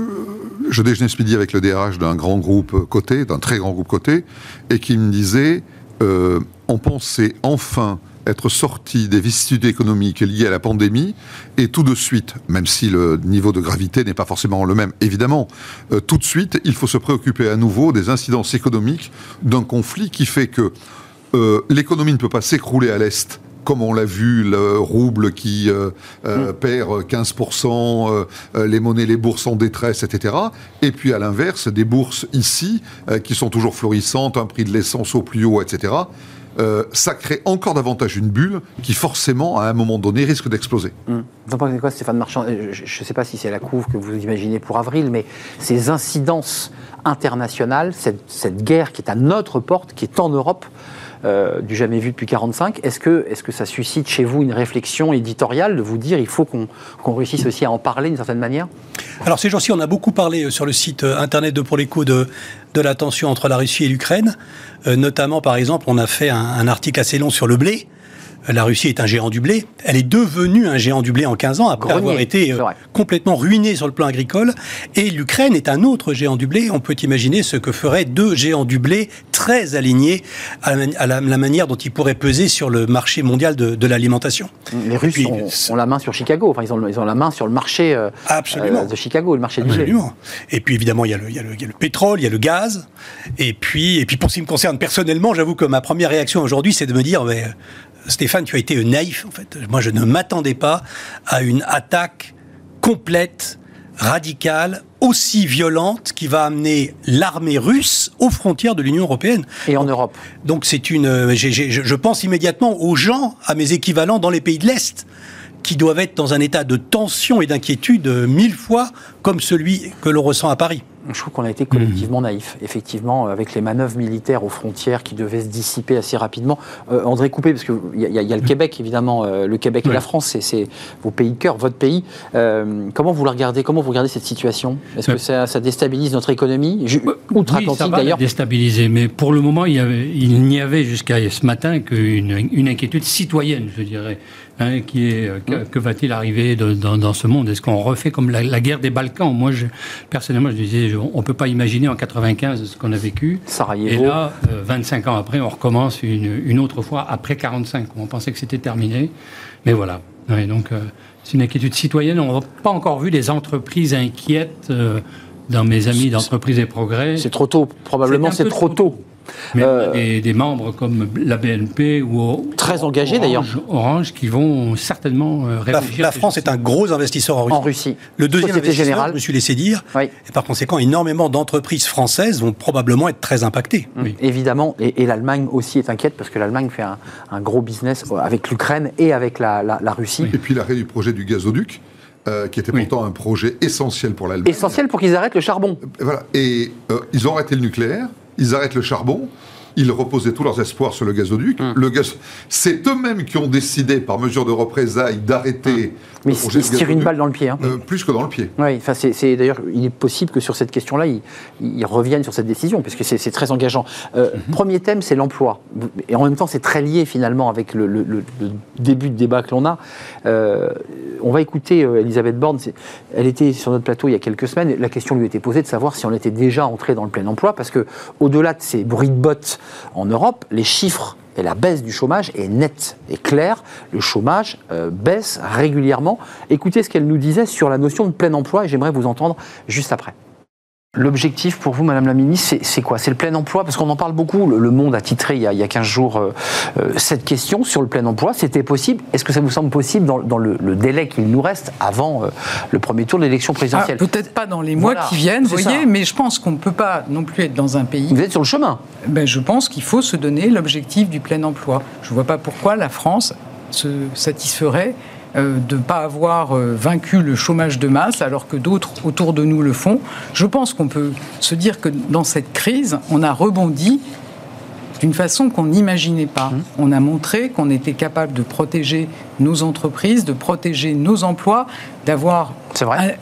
je déjeunais ce midi avec le DRH d'un grand groupe coté, d'un très grand groupe coté, et qui me disait euh, on pensait enfin être sorti des vicissitudes économiques liées à la pandémie et tout de suite, même si le niveau de gravité n'est pas forcément le même, évidemment, euh, tout de suite, il faut se préoccuper à nouveau des incidences économiques d'un conflit qui fait que euh, l'économie ne peut pas s'écrouler à l'Est comme on l'a vu, le rouble qui euh, euh, mm. perd 15%, euh, les monnaies, les bourses en détresse, etc. Et puis à l'inverse, des bourses ici qui sont toujours florissantes, un prix de l'essence au plus haut, etc. ça crée encore davantage une bulle qui forcément, à un moment donné, risque d'exploser. Mm. Vous en pensez quoi, Stéphane Marchand? Je ne sais pas si c'est la couve que vous imaginez pour avril, mais ces incidences internationales, cette, cette guerre qui est à notre porte, qui est en Europe, euh, du jamais vu depuis 45. Est-ce que, est que ça suscite chez vous une réflexion éditoriale de vous dire il faut qu'on réussisse aussi à en parler d'une certaine manière? Alors ces jours-ci, on a beaucoup parlé euh, sur le site euh, internet de Pour l'écho de, de la tension entre la Russie et l'Ukraine. Notamment, par exemple, on a fait un article assez long sur le blé la Russie est un géant du blé. Elle est devenue un géant du blé en 15 ans après avoir été euh, complètement ruinée sur le plan agricole. Et l'Ukraine est un autre géant du blé. On peut imaginer ce que feraient deux géants du blé très alignés à la, manière dont ils pourraient peser sur le marché mondial de, l'alimentation. Les Russes ont, la main sur Chicago. Enfin, ils ont, ils ont la main sur le marché euh, euh, de Chicago, le marché du blé. Et puis évidemment, il y, a le, il, y a le, pétrole, il y a le gaz. Et puis, et puis pour ce qui me concerne personnellement, j'avoue que ma première réaction aujourd'hui, c'est de me dire, mais, Stéphane, tu as été naïf en fait. Moi, je ne m'attendais pas à une attaque complète, radicale, aussi violente qui va amener l'armée russe aux frontières de l'Union européenne. Et en Europe. Donc c'est une. je pense immédiatement aux gens, à mes équivalents dans les pays de l'Est qui doivent être dans un état de tension et d'inquiétude mille fois comme celui que l'on ressent à Paris. Je trouve qu'on a été collectivement naïf, effectivement, avec les manœuvres militaires aux frontières qui devaient se dissiper assez rapidement. Euh, André Coupé, parce qu'il y, y, a le Québec, évidemment, euh, le Québec et la France, c'est vos pays de cœur, votre pays. Euh, comment vous le regardez Comment vous regardez cette situation? Est-ce que ça, déstabilise notre économie? Outre-Atlantique, oui, d'ailleurs déstabiliser, mais pour le moment, il n'y avait, jusqu'à ce matin qu'une une inquiétude citoyenne, je dirais. Hein, qui est euh, que, va-t-il arriver dans, ce monde? Est-ce qu'on refait comme la, guerre des Balkans? Moi, je, personnellement, je disais, on ne peut pas imaginer en 95 ce qu'on a vécu. Sarajevo. Et là, 25 euh, ans après, on recommence une, autre fois après 45. On pensait que c'était terminé, mais voilà. donc, euh, c'est une inquiétude citoyenne. On n'a pas encore vu des entreprises inquiètes. dans mes amis d'entreprise et progrès. C'est trop tôt, probablement c'est trop, tôt. Mais euh, des, membres comme la BNP ou très engagés d'ailleurs Orange qui vont certainement euh, réfléchir. La, France est un gros investisseur en Russie. En Russie. Le deuxième investisseur, je me suis laissé dire. Et par conséquent, énormément d'entreprises françaises vont probablement être très impactées. Oui. Évidemment, et, l'Allemagne aussi est inquiète parce que l'Allemagne fait un, gros business avec l'Ukraine et avec la, Russie. Et puis l'arrêt du projet du gazoduc. Euh, qui était pourtant un projet essentiel pour l'Allemagne. Essentiel pour qu'ils arrêtent le charbon. Voilà. Et ils ont arrêté le nucléaire ils arrêtent le charbon, ils reposaient tous leurs espoirs sur le gazoduc. Hum. Le gaz... C'est eux-mêmes qui ont décidé, par mesure de représailles, d'arrêter. Hum. Mais ils se tirent une balle dans le pied. Hein. Euh, plus que dans le pied. Oui, enfin, c'est, d'ailleurs, il est possible que sur cette question-là, ils, reviennent sur cette décision, puisque c'est, c'est très engageant. Euh, mhm. Premier thème, c'est l'emploi. Et en même temps, c'est très lié finalement avec le, début de débat que l'on a. Euh, on va écouter Elisabeth Borne. Elle était sur notre plateau il y a quelques semaines. La question lui était posée de savoir si on était déjà entré dans le plein emploi, parce que au-delà de ces bruits de bottes en Europe, les chiffres et la baisse du chômage est nette et claire. Le chômage euh, baisse régulièrement. Écoutez ce qu'elle nous disait sur la notion de plein emploi et j'aimerais vous entendre juste après. L'objectif pour vous, Madame la Ministre, c'est quoi? C'est le plein emploi? Parce qu'on en parle beaucoup. Le, Monde a titré il y a, il 15 jours euh, euh, cette question sur le plein emploi. C'était possible? Est-ce que ça vous semble possible dans, le, délai qu'il nous reste avant euh, le premier tour de l'élection présidentielle? Ah, Peut-être pas dans les mois qui viennent, vous voyez, mais je pense qu'on ne peut pas non plus être dans un pays. Vous êtes sur le chemin ben, Je pense qu'il faut se donner l'objectif du plein emploi. Je ne vois pas pourquoi la France se satisferait de ne pas avoir euh, vaincu le chômage de masse alors que d'autres autour de nous le font. Je pense qu'on peut se dire que dans cette crise, on a rebondi d'une façon qu'on n'imaginait pas. Mmh. On a montré qu'on était capable de protéger nos entreprises, de protéger nos emplois, d'avoir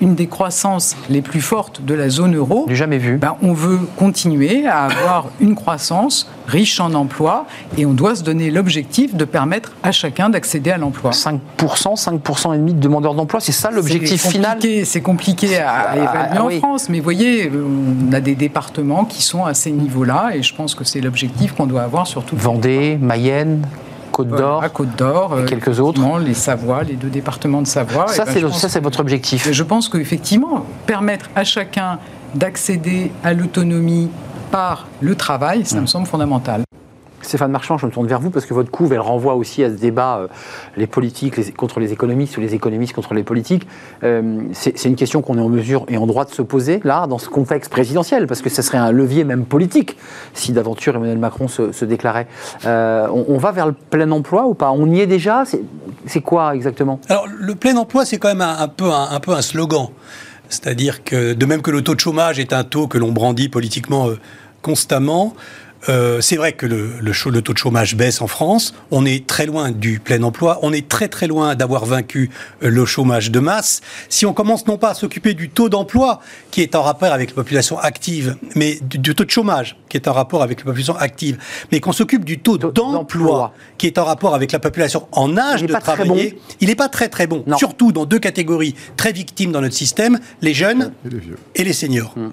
une des croissances les plus fortes de la zone euro. Du jamais vu. Ben, on veut continuer à avoir une croissance riche en emplois et on doit se donner l'objectif de permettre à chacun d'accéder à l'emploi. 5%, 5% et demi de demandeurs d'emploi, c'est ça l'objectif final C'est compliqué à, ah, évaluer en France, mais vous voyez, on a des départements qui sont à ces niveaux-là et je pense que c'est l'objectif qu'on doit avoir sur tout Vendée, Mayenne Côte d'Or, Côte d'Or, et euh, quelques autres. Les Savoie, les deux départements de Savoie. Ça, ben, c'est votre objectif. Je pense qu'effectivement, permettre à chacun d'accéder à l'autonomie par le travail, ça me semble fondamental. Stéphane Marchand, je me tourne vers vous parce que votre couve, elle renvoie aussi à ce débat, euh, les politiques contre les économistes ou les économistes contre les politiques. Euh, c'est une question qu'on est en mesure et en droit de se poser, là, dans ce contexte présidentiel, parce que ce serait un levier même politique si d'aventure Emmanuel Macron se, déclarait. Euh, on, va vers le plein emploi ou pas? On y est déjà? C'est quoi exactement? Alors, le plein emploi, c'est quand même un, peu, un, peu un slogan. C'est-à-dire que, de même que le taux de chômage est un taux que l'on brandit politiquement constamment, euh, c'est vrai que le, le, taux de chômage baisse en France. On est très loin du plein emploi. On est très très loin d'avoir vaincu euh, le chômage de masse. Si on commence non pas à s'occuper du taux d'emploi qui est en rapport avec la population active, mais du, taux de chômage qui est en rapport avec la population active, mais qu'on s'occupe du taux d'emploi qui est en rapport avec la population en âge de travailler, il n'est pas très très bon. Surtout dans deux catégories très victimes dans notre système, les jeunes et les, seniors. Hmm.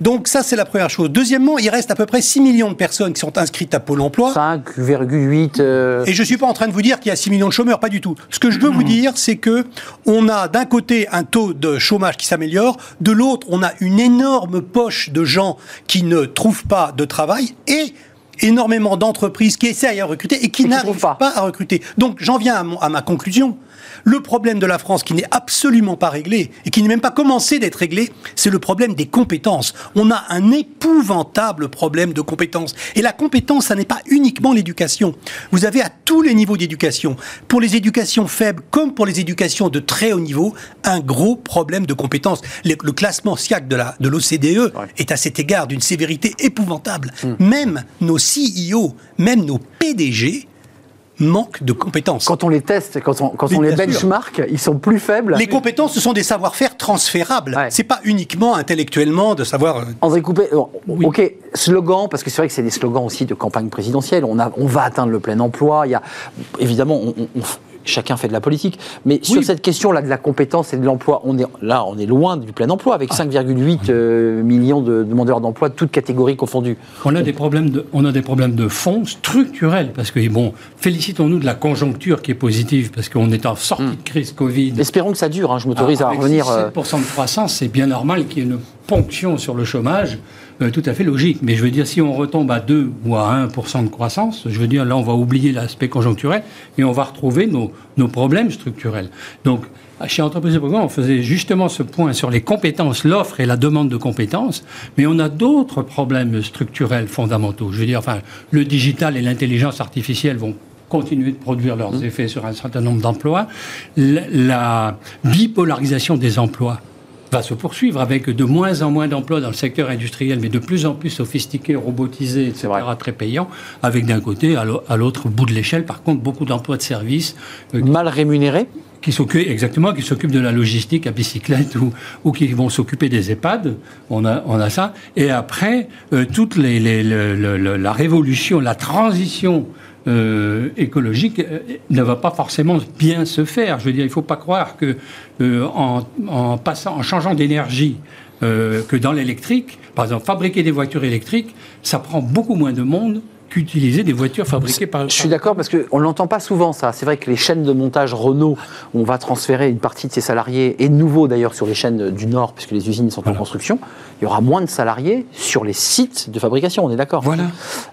Donc ça c'est la première chose. Deuxièmement, il reste à peu près 6 millions de personnes qui sont inscrites à Pôle emploi. 5,8. Euh, Et je ne suis pas en train de vous dire qu'il y a 6 millions de chômeurs, pas du tout. Ce que je veux vous mmh. dire, c'est que on a d'un côté un taux de chômage qui s'améliore, de l'autre, on a une énorme poche de gens qui ne trouvent pas de travail et énormément d'entreprises qui essayent à recruter et qui n'arrivent pas. à recruter. Donc j'en viens à, à ma conclusion. Le problème de la France qui n'est absolument pas réglé et qui n'est même pas commencé d'être réglé, c'est le problème des compétences. On a un épouvantable problème de compétences. Et la compétence, ça n'est pas uniquement l'éducation. Vous avez à tous les niveaux d'éducation, pour les éducations faibles comme pour les éducations de très haut niveau, un gros problème de compétences. Le, classement SIAC de l'OCDE de est à cet égard d'une sévérité épouvantable. Hmm. Même nos CEO, même nos PDG, manque de compétences. Quand on les teste, quand on, quand on les benchmark, ils sont plus faibles. Les compétences, ce sont des savoir-faire transférables. C'est pas uniquement intellectuellement de savoir. Euh, André Coupé, ok, slogan, parce que c'est vrai que c'est des slogans aussi de campagne présidentielle. On, a, on va atteindre le plein emploi. Il y a, évidemment, on, chacun fait de la politique. Mais sur cette question-là de la compétence et de l'emploi, on est, là, on est loin du plein emploi, avec 5,8 ah. euh, millions de demandeurs d'emploi, toutes catégories confondues. On a, des problèmes de, on a des problèmes de fond structurels, parce que, bon, félicitons-nous de la conjoncture qui est positive, parce qu'on est en sortie hmm. de crise Covid. Espérons que ça dure, hein, je m'autorise ah, à revenir. 7% euh, de croissance, c'est bien normal qu'il y ait une ponction sur le chômage. Euh, tout à fait logique. Mais je veux dire, si on retombe à 2 ou à 1% de croissance, je veux dire, là, on va oublier l'aspect conjoncturel et on va retrouver nos, nos problèmes structurels. Donc, chez Entreprise de Programme, on faisait justement ce point sur les compétences, l'offre et la demande de compétences, mais on a d'autres problèmes structurels fondamentaux. Je veux dire, enfin, le digital et l'intelligence artificielle vont continuer de produire leurs mmh. effets sur un certain nombre d'emplois. la bipolarisation des emplois va se poursuivre avec de moins en moins d'emplois dans le secteur industriel, mais de plus en plus sophistiqués, robotisés, etc., très payants, avec d'un côté, à l'autre bout de l'échelle, par contre, beaucoup d'emplois de services. Euh, Mal rémunérés qui s'occupent exactement, qui s'occupent de la logistique à bicyclette ou, ou qui vont s'occuper des EHPAD. On a, on a ça. Et après, euh, toute les, la révolution, la transition euh, écologique euh, ne va pas forcément bien se faire. Je veux dire, il ne faut pas croire que euh, en, passant, en changeant d'énergie, que dans l'électrique, par exemple, fabriquer des voitures électriques, ça prend beaucoup moins de monde qu'utiliser des voitures fabriquées par. Je suis d'accord parce qu'on ne l'entend pas souvent ça. C'est vrai que les chaînes de montage Renault, on va transférer une partie de ses salariés, et de nouveau d'ailleurs sur les chaînes du Nord, puisque les usines sont en construction, il y aura moins de salariés sur les sites de fabrication, on est d'accord Voilà.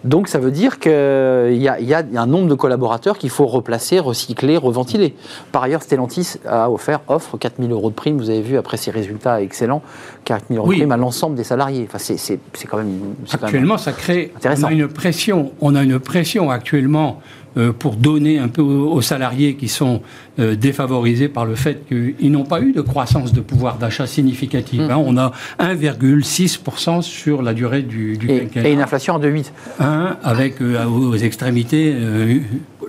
Donc ça veut dire qu'il y, a, y a un nombre de collaborateurs qu'il faut replacer, recycler, reventiler. Par ailleurs, Stellantis a offert, offre 4 000 euros de prime, vous avez vu, après ses résultats excellents, 4 000 euros de prime à l'ensemble des salariés. Enfin, c'est quand même. Actuellement, ça crée. Une pression, on a une pression actuellement pour donner un peu aux, salariés qui sont défavorisés par le fait qu'ils n'ont pas eu de croissance de pouvoir d'achat significative. Mmh. Hein. on a 1,6% sur la durée du, du et, Et une inflation de 8. avec aux extrémités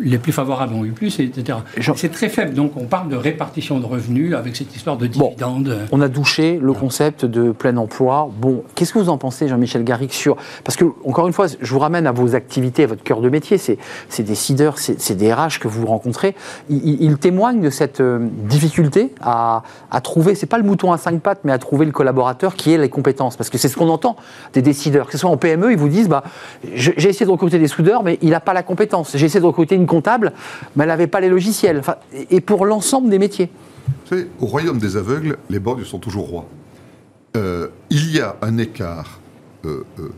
les plus favorables ont eu plus, etc. C'est très faible. Donc on parle de répartition de revenus avec cette histoire de dividendes. on a douché le concept de plein emploi. Bon, qu'est-ce que vous en pensez, Jean-Michel Garrick, sur... Parce que, encore une fois, je vous ramène à vos activités, à votre cœur de métier. C'est décideurs, c'est des RH que vous rencontrez. Ils, témoignent de cette euh, difficulté à, à trouver, c'est pas le mouton à cinq pattes, mais à trouver le collaborateur qui ait les compétences. Parce que c'est ce qu'on entend des décideurs. Que ce soit en PME, ils vous disent, bah, j'ai essayé de recruter des soudeurs, mais il n'a pas la compétence. J'ai essayé de recruter une comptable, mais elle n'avait pas les logiciels. et pour l'ensemble des métiers. Vous savez, au royaume des aveugles, les bords sont toujours rois. Euh, il y a un écart euh, euh,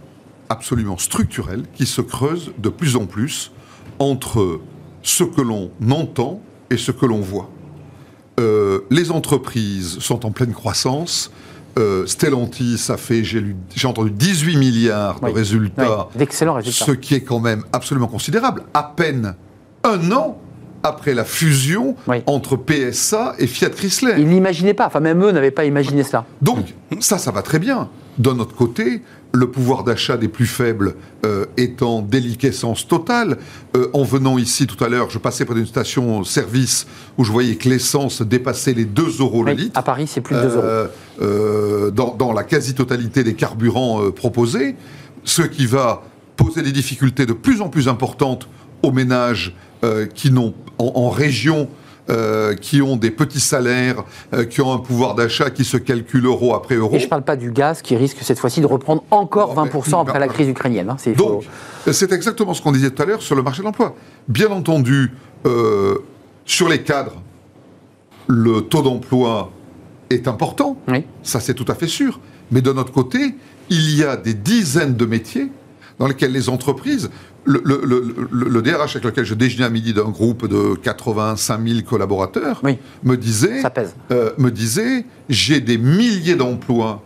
absolument structurel qui se creuse de plus en plus entre ce que l'on entend et ce que l'on voit. les entreprises sont en pleine croissance. Stellantis a fait, j'ai entendu 18 milliards de résultats. D'excellents résultats. Ce qui est quand même absolument considérable. À peine un an après la fusion entre PSA et Fiat Chrysler. Ils n'imaginaient pas, enfin même eux n'avaient pas imaginé ça. Donc ça, ça va très bien. D'un autre côté, le pouvoir d'achat des plus faibles euh, est en déliquescence totale. Euh, en venant ici tout à l'heure, je passais près d'une station-service où je voyais que l'essence dépassait les 2 euros le litre. À Paris, c'est plus de 2 euros. Euh, dans, dans, la quasi-totalité des carburants proposés, ce qui va poser des difficultés de plus en plus importantes aux ménages euh, qui n'ont en, région euh, qui ont des petits salaires, euh, qui ont un pouvoir d'achat qui se calcule euro après euro. Et je ne parle pas du gaz qui risque cette fois-ci de reprendre encore 20% après la crise ukrainienne. Hein, Donc, c'est exactement ce qu'on disait tout à l'heure sur le marché de l'emploi. Bien entendu, sur les cadres, le taux d'emploi est important. Ça, c'est tout à fait sûr. Mais de notre côté, il y a des dizaines de métiers dans lesquels les entreprises le, DRH avec lequel je déjeunais à midi d'un groupe de 85 000 collaborateurs me disait, euh, me disait, j'ai des milliers d'emplois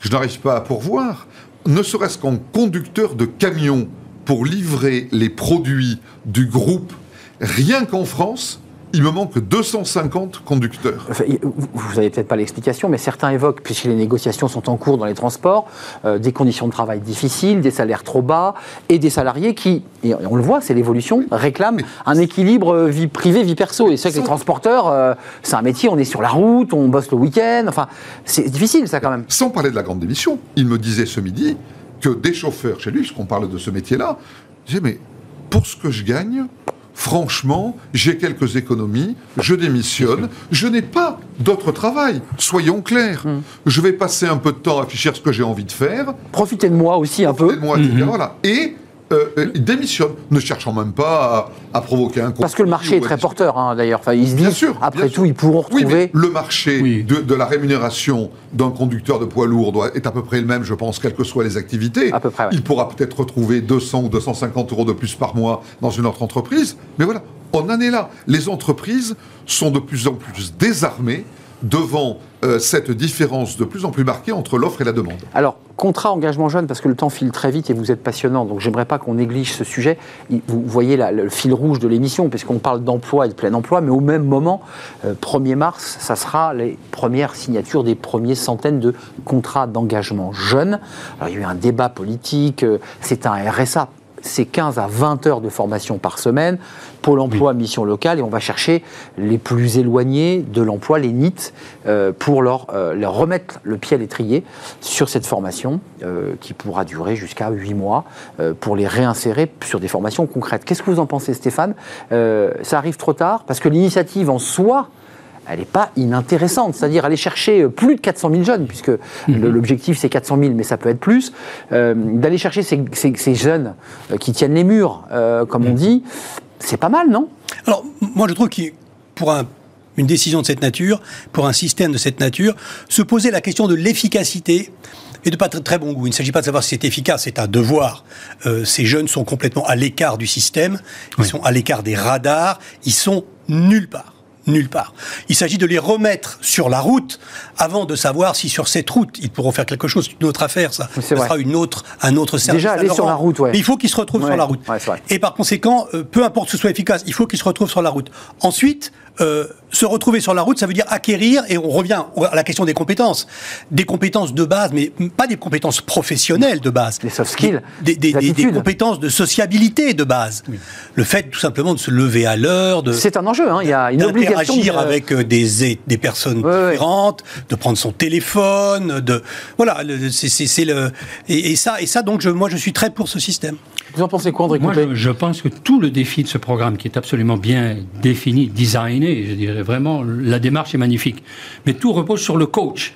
que je n'arrive pas à pourvoir, ne serait-ce qu'en conducteur de camion pour livrer les produits du groupe, rien qu'en France, il me manque 250 conducteurs. vous n'avez peut-être pas l'explication, mais certains évoquent, puisque les négociations sont en cours dans les transports, euh, des conditions de travail difficiles, des salaires trop bas, et des salariés qui, et on le voit, c'est l'évolution, réclament un équilibre euh, vie privée, vie perso. Et c'est que les transporteurs, euh, c'est un métier, on est sur la route, on bosse le week-end, enfin, c'est difficile ça quand même. Sans parler de la grande démission, il me disait ce midi que des chauffeurs chez lui, puisqu'on parle de ce métier-là, disait mais pour ce que je gagne, franchement, j'ai quelques économies, je démissionne, je n'ai pas d'autre travail. Soyons clairs. Hmm. Je vais passer un peu de temps à afficher ce que j'ai envie de faire. Profitez de moi aussi un peu. Profitez de moi. Hmm. Voilà. Et euh, euh, démissionne, ne cherchant même pas à, provoquer un Parce que le marché est très porteur, hein, d'ailleurs. Enfin, ils se disent, sûr, après tout, ils pourront retrouver. le marché de, la rémunération d'un conducteur de poids lourd doit, est à peu près le même, je pense, quelles que soient les activités. À peu près, Il pourra peut-être retrouver 200 ou 250 euros de plus par mois dans une autre entreprise. Mais voilà, on en est là. Les entreprises sont de plus en plus désarmées devant euh, cette différence de plus en plus marquée entre l'offre et la demande. Alors, contrat engagement jeune, parce que le temps file très vite et vous êtes passionnant, donc j'aimerais pas qu'on néglige ce sujet. Vous voyez le fil rouge de l'émission, puisqu'on parle d'emploi et de plein emploi, mais au même moment, 1er euh, mars, ça sera les premières signatures des premiers centaines de contrats d'engagement jeunes. Alors, il y a eu un débat politique, euh, c'est un RSA c'est 15 à 20 heures de formation par semaine. Pôle emploi, mission locale, et on va chercher les plus éloignés de l'emploi, les NIT, euh, pour euh, leur, remettre le pied à l'étrier sur cette formation euh, qui pourra durer jusqu'à 8 mois pour les réinsérer sur des formations concrètes. Qu'est-ce que vous en pensez, Stéphane? Ça arrive trop tard parce que l'initiative en soi elle n'est pas inintéressante. C'est-à-dire aller chercher plus de 400 000 jeunes, puisque mhm. l'objectif c'est 400 000, mais ça peut être plus, d'aller chercher ces, jeunes qui tiennent les murs, comme on mhm. dit, c'est pas mal, non? Alors, moi, je trouve que pour une décision de cette nature, pour un système de cette nature, se poser la question de l'efficacité et de pas très, très bon goût. Il ne s'agit pas de savoir si c'est efficace, c'est un devoir. Euh, ces jeunes sont complètement à l'écart du système, ils sont à l'écart des radars, ils sont nulle part nulle part. Il s'agit de les remettre sur la route avant de savoir si sur cette route ils pourront faire quelque chose. C'est une autre affaire, ça. Ce sera une autre, un autre service. Déjà aller sur la route, ouais. Mais il faut qu'ils se retrouvent sur la route. Et par conséquent, euh, peu importe que ce soit efficace, il faut qu'ils se retrouvent sur la route. Ensuite, euh, se retrouver sur la route, ça veut dire acquérir, et on revient à la question des compétences. Des compétences de base, mais pas des compétences professionnelles de base. Des soft skills. Des, des, des, compétences de sociabilité de base. Le fait tout simplement de se lever à l'heure, de. C'est un enjeu, hein. il y a une obligation. D'agir avec euh, des, des personnes différentes, de prendre son téléphone, de. Voilà, c'est le. Et, ça, et ça, donc, je, moi, je suis très pour ce système. Vous en pensez quoi, André Moi, je, pense que tout le défi de ce programme, qui est absolument bien défini, designé, je dirais vraiment, la démarche est magnifique. Mais tout repose sur le coach.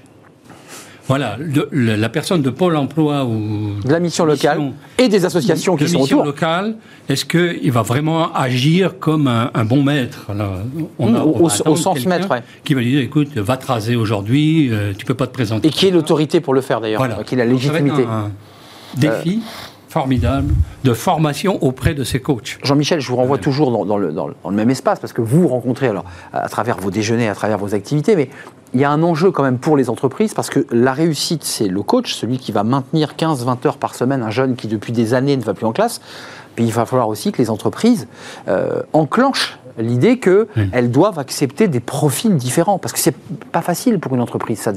Voilà, la personne de Pôle emploi ou. De la mission locale et des associations qui de sont mission locale, est-ce qu'il va vraiment agir comme un, bon maître? On au, sens maître, Qui va lui dire écoute, va te raser aujourd'hui, euh, tu peux pas te présenter. Et qui est l'autorité pour le faire d'ailleurs, voilà. qui est la légitimité. Un, défi. Euh, formidable de formation auprès de ces coachs. Jean-Michel, je vous renvoie toujours dans, le, même espace, parce que vous rencontrez alors, à travers vos déjeuners, à travers vos activités, mais il y a un enjeu quand même pour les entreprises, parce que la réussite, c'est le coach, celui qui va maintenir 15-20 heures par semaine un jeune qui depuis des années ne va plus en classe. Puis il va falloir aussi que les entreprises euh, enclenchent l'idée qu'elles doivent accepter des profils différents. Parce que c'est pas facile pour une entreprise, ça,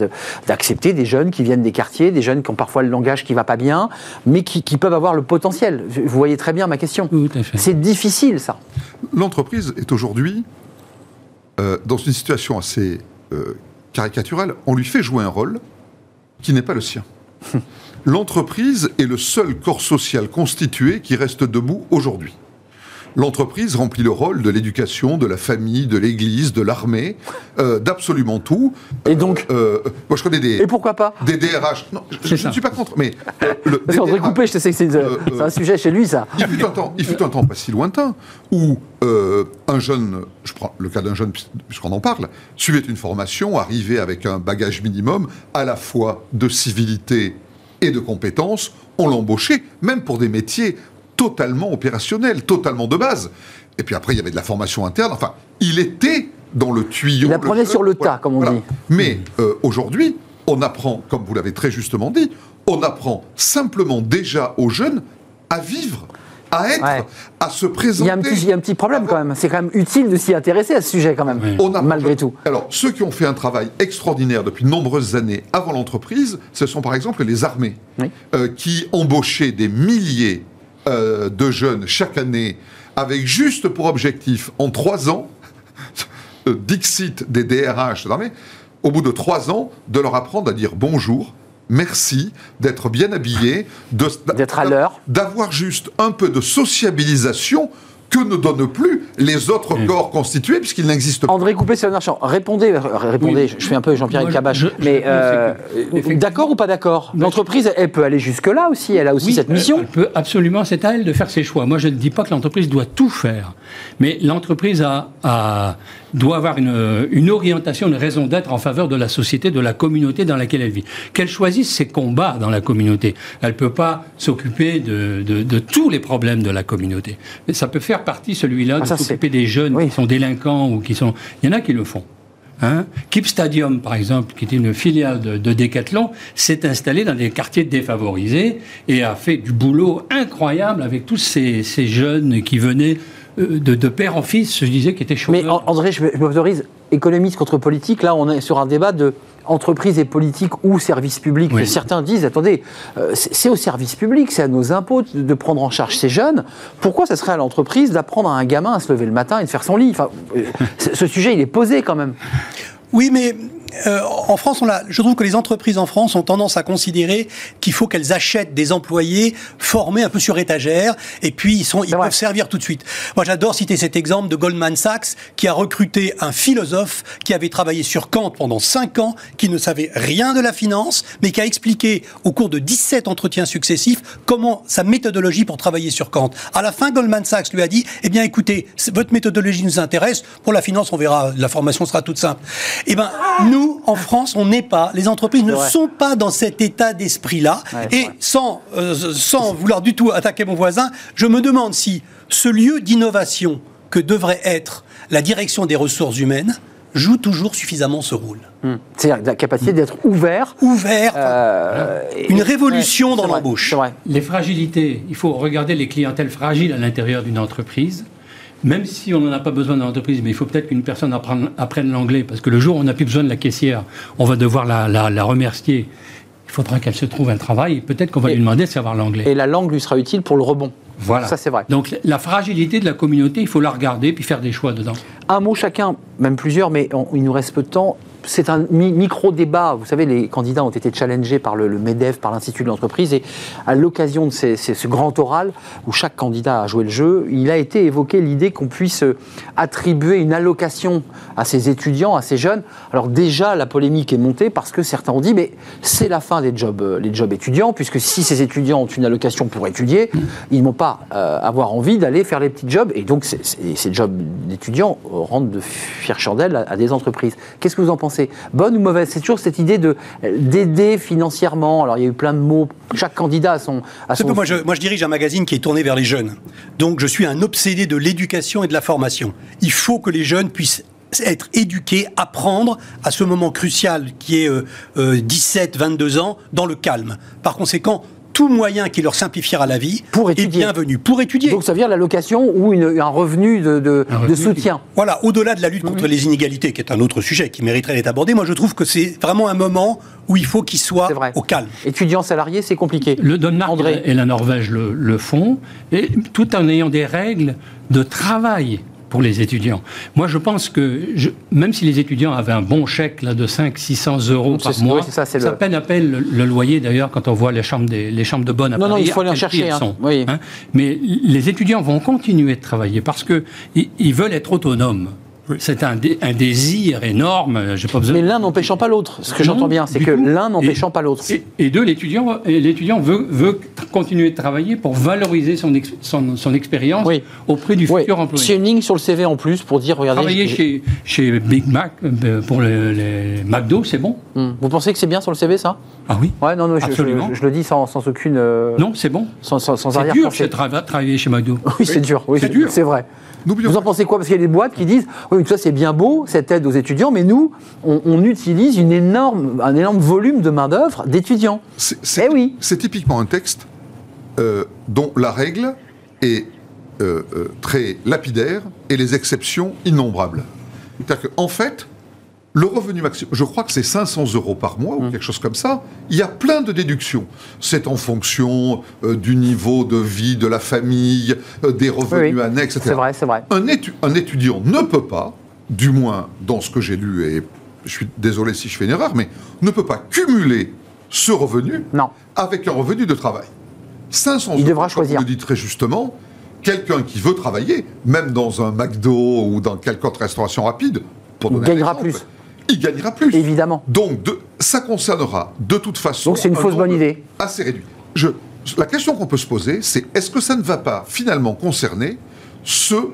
d'accepter des jeunes qui viennent des quartiers, des jeunes qui ont parfois le langage qui va pas bien, mais qui, peuvent avoir le potentiel. Vous voyez très bien ma question. C'est difficile, ça. L'entreprise est aujourd'hui euh, dans une situation assez euh, caricaturale. On lui fait jouer un rôle qui n'est pas le sien. L'entreprise est le seul corps social constitué qui reste debout aujourd'hui l'entreprise remplit le rôle de l'éducation, de la famille, de l'église, de l'armée, euh, d'absolument tout. Et donc euh, euh, Moi, je connais des. Et pourquoi pas Des DRH. Non, je, ne suis pas contre, mais. Le, Parce DRH, Coupé, je sais que c'est un sujet chez lui, ça. Il fut un temps, il fut un temps pas si lointain où un jeune, je prends le cas d'un jeune puisqu'on en parle, suivait une formation, arrivait avec un bagage minimum à la fois de civilité et de compétences, on l'embauchait, même pour des métiers totalement opérationnel, totalement de base. Et puis après, il y avait de la formation interne. Enfin, il était dans le tuyau. Il apprenait sur le tas, comme on dit. Mais euh, aujourd'hui, on apprend, comme vous l'avez très justement dit, on apprend simplement déjà aux jeunes à vivre à être, à se présenter. Il y a un petit, il y a un petit problème quand même. C'est quand même utile de s'y intéresser à ce sujet quand même, on a, malgré tout. Alors, ceux qui ont fait un travail extraordinaire depuis de nombreuses années avant l'entreprise, ce sont par exemple les armées, euh, qui embauchaient des milliers euh, de jeunes chaque année avec juste pour objectif, en trois ans, euh, Dixit des DRH au bout de trois ans, de leur apprendre à dire bonjour, merci, d'être bien habillé, d'être à l'heure, d'avoir juste un peu de sociabilisation que ne donnent plus les autres corps constitués puisqu'ils n'existent pas. André Coupé, c'est un argent. Répondez, répondez. Je fais un peu Jean-Pierre Cabache. mais euh, d'accord ou pas d'accord L'entreprise, elle peut aller jusque-là aussi. Elle a aussi cette mission. Elle peut absolument. C'est à elle de faire ses choix. Moi, je ne dis pas que l'entreprise doit tout faire, mais l'entreprise a, a doit avoir une, une orientation, une raison d'être en faveur de la société, de la communauté dans laquelle elle vit. Qu'elle choisisse ses combats dans la communauté. Elle ne peut pas s'occuper de, de, de, tous les problèmes de la communauté. Mais ça peut faire partie, celui-là, ah, de s'occuper des jeunes qui sont délinquants ou qui sont... Il y en a qui le font. Hein Keep Stadium, par exemple, qui était une filiale de, de Decathlon, s'est installé dans des quartiers défavorisés et a fait du boulot incroyable avec tous ces, ces jeunes qui venaient euh, de, père en fils, je disais, qui était chaud. Mais André, je m'autorise, économiste contre politique, là on est sur un débat de entreprise et politique ou service public. Certains disent, attendez, euh, c'est au service public, c'est à nos impôts de prendre en charge ces jeunes. Pourquoi ça serait à l'entreprise d'apprendre à un gamin à se lever le matin et de faire son lit? Enfin, euh, Ce sujet, il est posé quand même. Oui, mais euh, en France, on je trouve que les entreprises en France ont tendance à considérer qu'il faut qu'elles achètent des employés formés un peu sur étagère, et puis ils, sont, ils peuvent servir tout de suite. Moi, j'adore citer cet exemple de Goldman Sachs, qui a recruté un philosophe qui avait travaillé sur Kant pendant 5 ans, qui ne savait rien de la finance, mais qui a expliqué au cours de 17 entretiens successifs comment sa méthodologie pour travailler sur Kant. À la fin, Goldman Sachs lui a dit, eh bien écoutez, votre méthodologie nous intéresse, pour la finance, on verra, la formation sera toute simple. Eh bien, nous, en France, on n'est pas, les entreprises ne sont pas dans cet état d'esprit-là. et sans, euh, sans vouloir du tout attaquer mon voisin, je me demande si ce lieu d'innovation que devrait être la direction des ressources humaines joue toujours suffisamment ce rôle. Hmm. C'est-à-dire la capacité d'être ouvert. Ouvert. Euh, une révolution dans l'embauche. Les fragilités, il faut regarder les clientèles fragiles à l'intérieur d'une entreprise. Même si on n'en a pas besoin dans l'entreprise, mais il faut peut-être qu'une personne apprenne, l'anglais, parce que le jour où on n'a plus besoin de la caissière, on va devoir la remercier il faudra qu'elle se trouve un travail. Peut-être qu'on va lui demander de savoir l'anglais. Et la langue lui sera utile pour le rebond. Voilà. Ça, c'est vrai. Donc, la fragilité de la communauté, il faut la regarder puis faire des choix dedans. Un mot chacun, même plusieurs, mais il nous reste peu de temps c'est un micro-débat. Vous savez, les candidats ont été challengés par le, MEDEF, par l'Institut de l'entreprise, et à l'occasion de ce grand oral, où chaque candidat a joué le jeu, il a été évoqué l'idée qu'on puisse attribuer une allocation à ces étudiants, à ces jeunes. Alors déjà, la polémique est montée parce que certains ont dit, mais c'est la fin des jobs, euh, les jobs étudiants, puisque si ces étudiants ont une allocation pour étudier, ils ne vont pas euh, avoir envie d'aller faire les petits jobs, et donc ces jobs d'étudiants rendent de fières chandelles à des entreprises. Qu'est-ce que vous en pensez? C'est bonne ou mauvaise C'est toujours cette idée de d'aider financièrement. Alors il y a eu plein de mots. Chaque candidat a son. moi, je, moi, je dirige un magazine qui est tourné vers les jeunes. Donc je suis un obsédé de l'éducation et de la formation. Il faut que les jeunes puissent être éduqués, apprendre à ce moment crucial qui est 17-22 euh, euh, ans dans le calme. Par conséquent, tout moyen qui leur simplifiera la vie pour est bienvenu. Pour étudier. Donc ça veut dire l'allocation ou un revenu de, soutien. Voilà, au-delà de la lutte contre les inégalités, qui est un autre sujet qui mériterait d'être abordé, moi je trouve que c'est vraiment un moment où il faut qu'ils soient au calme. Étudiants salariés, c'est compliqué. Le Danemark et la Norvège le font, et tout en ayant des règles de travail pour les étudiants. Moi, je pense que même si les étudiants avaient un bon chèque là, de 500-600 euros par mois, ça, ça peine à peine le, loyer d'ailleurs quand on voit les chambres, des, les chambres de bonne à non, Non, il faut aller chercher. Hein. Hein. Mais les étudiants vont continuer de travailler parce qu'ils ils veulent être autonomes. C'est un, désir énorme. Pas besoin... Mais l'un n'empêchant pas l'autre. Ce que j'entends bien, c'est que l'un n'empêchant pas l'autre. Et, deux, l'étudiant, l'étudiant veut, veut, continuer de travailler pour valoriser son, son, expérience auprès du futur employé. C'est une ligne sur le CV en plus pour dire, regardez... Travailler chez, chez Big Mac, euh, pour les, McDo, c'est bon. Hmm. Vous pensez que c'est bien sur le CV, ça? Ah oui ouais, non, non, je, je, le dis sans, sans aucune... Euh, non, c'est bon. Sans, sans, sans C'est dur de travailler chez McDo. Oui, c'est dur. Oui, c'est dur. C'est vrai. Vous en pensez quoi? Parce qu'il y a des boîtes qui disent oui, tout ça c'est bien beau, cette aide aux étudiants, mais nous, on, utilise une énorme, un énorme volume de main-d'œuvre d'étudiants. C'est eh oui. C'est typiquement un texte euh, dont la règle est euh, euh, très lapidaire et les exceptions innombrables. C'est-à-dire qu'en fait, le revenu maximum, je crois que c'est 500 euros par mois ou mmh. quelque chose comme ça. Il y a plein de déductions. C'est en fonction euh, du niveau de vie de la famille, euh, des revenus annexes, etc. C'est vrai, c'est vrai. Un, un, étudiant ne peut pas, du moins dans ce que j'ai lu, et je suis désolé si je fais une erreur, mais ne peut pas cumuler ce revenu avec un revenu de travail. 500 Il devra choisir. Comme vous le dites très justement, quelqu'un qui veut travailler, même dans un McDo ou dans quelque autre restauration rapide, pour donner gagnera plus il gagnera plus. Évidemment. Donc, ça concernera de toute façon. Donc, c'est une fausse bonne idée. Assez réduit. Je, la question qu'on peut se poser, c'est est-ce que ça ne va pas finalement concerner ceux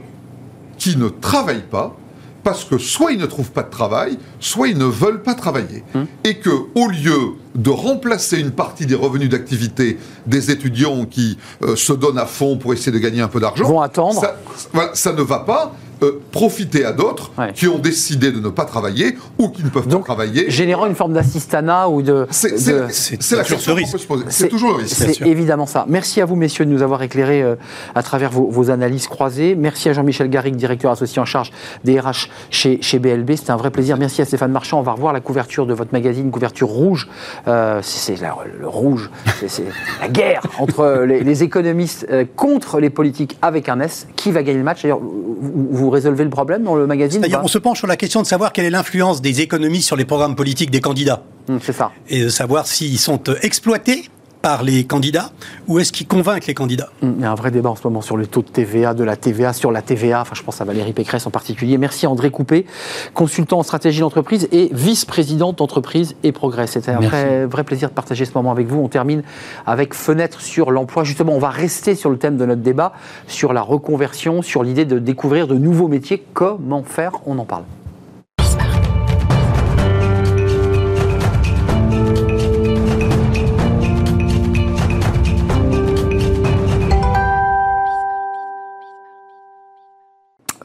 qui ne travaillent pas parce que soit ils ne trouvent pas de travail, soit ils ne veulent pas travailler. Hum. Et que, au lieu de remplacer une partie des revenus d'activité des étudiants qui euh, se donnent à fond pour essayer de gagner un peu d'argent, vont attendre. ça ne va pas euh, profiter à d'autres qui ont décidé de ne pas travailler ou qui ne peuvent pas travailler. Générant une forme d'assistanat ou de. C'est la question qu'on peut se poser. C'est toujours le risque. C'est évidemment ça. Merci à vous, messieurs, de nous avoir éclairés euh, à travers vos, analyses croisées. Merci à Jean-Michel Garrigue, directeur associé en charge des RH chez, chez BLB. C'était un vrai plaisir. Merci à Stéphane Marchand. On va revoir la couverture de votre magazine, couverture rouge. Euh, c'est le rouge. C'est la guerre entre les, économistes contre les politiques avec un S. Qui va gagner le match? D'ailleurs, vous résolver le problème dans le magazine C'est-à-dire, on se penche sur la question de savoir quelle est l'influence des économies sur les programmes politiques des candidats. Hum, c'est ça. Et de savoir s'ils sont euh, exploités par les candidats ou est-ce qu'ils convainquent les candidats? Il y a un vrai débat en ce moment sur le taux de TVA, de la TVA, sur la TVA. Enfin, je pense à Valérie Pécresse en particulier. Merci André Coupé, consultant en stratégie d'entreprise et vice-président d'entreprise et progrès. C'était un vrai, vrai, plaisir de partager ce moment avec vous. On termine avec fenêtre sur l'emploi. Justement, on va rester sur le thème de notre débat, sur la reconversion, sur l'idée de découvrir de nouveaux métiers. Comment faire? On en parle.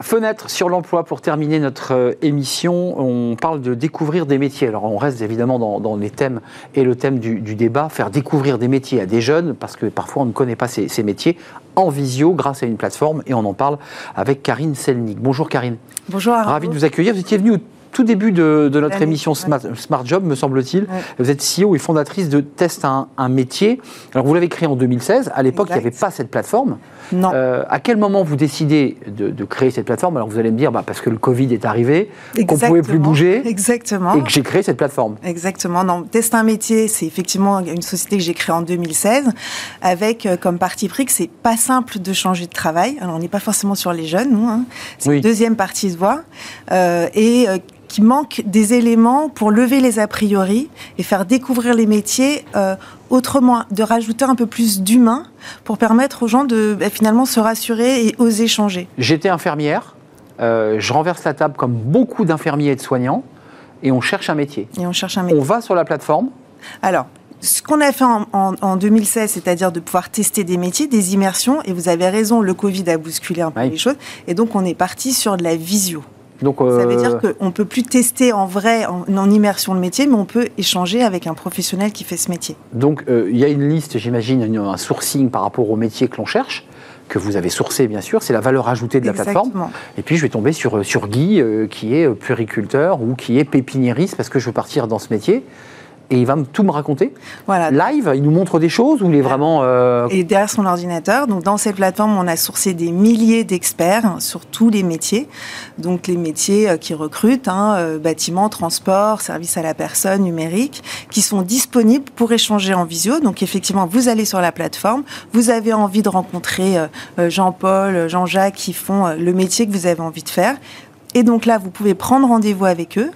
Fenêtre sur l'emploi pour terminer notre euh, émission. On parle de découvrir des métiers. Alors on reste évidemment dans, les thèmes et le thème du, débat, faire découvrir des métiers à des jeunes parce que parfois on ne connaît pas ces, métiers en visio grâce à une plateforme et on en parle avec Karine Selnik. Bonjour Karine. Bonjour. Ravi de vous accueillir. Vous étiez venue au tout début de, notre émission Smart, Job, me semble-t-il. Vous êtes CEO et fondatrice de Test un, un métier. Alors, vous l'avez créé en 2016. À l'époque, il n'y avait pas cette plateforme. Non. Euh, à quel moment vous décidez de, créer cette plateforme? Alors, vous allez me dire, bah, parce que le Covid est arrivé, qu'on ne pouvait plus bouger. Exactement. Et que j'ai créé cette plateforme. Exactement. Non, Test un métier, c'est effectivement une société que j'ai créée en 2016 avec euh, comme parti pris que c'est pas simple de changer de travail. Alors, on n'est pas forcément sur les jeunes, nous. Hein. C'est une deuxième partie de voie. Euh, et qui manque des éléments pour lever les a priori et faire découvrir les métiers euh, autrement, de rajouter un peu plus d'humain pour permettre aux gens de bah, finalement se rassurer et oser changer. J'étais infirmière, euh, je renverse la table comme beaucoup d'infirmiers et de soignants et on cherche un métier. Et on cherche un métier. On va sur la plateforme. Alors, ce qu'on a fait en, en, 2016, c'est-à-dire de pouvoir tester des métiers, des immersions, et vous avez raison, le Covid a bousculé un peu les choses, et donc on est parti sur de la visio. Donc, Ça veut dire euh, qu'on ne peut plus tester en vrai, en, immersion de métier, mais on peut échanger avec un professionnel qui fait ce métier. Donc euh, il y a une liste, j'imagine, un sourcing par rapport au métier que l'on cherche que vous avez sourcé bien sûr, c'est la valeur ajoutée de la plateforme. Et puis je vais tomber sur, sur Guy, euh, qui est puriculteur ou qui est pépiniériste parce que je veux partir dans ce métier et il va tout me raconter. Voilà. Live, il nous montre des choses ou il est vraiment. Euh... Et derrière son ordinateur. Donc dans cette plateforme, on a sourcé des milliers d'experts sur tous les métiers. Donc les métiers euh, qui recrutent, hein, euh, bâtiment, transport, service à la personne, numérique, qui sont disponibles pour échanger en visio. Donc effectivement, vous allez sur la plateforme, vous avez envie de rencontrer Jean-Paul, Jean-Jacques qui font le métier que vous avez envie de faire. Et donc là, vous pouvez prendre rendez-vous avec eux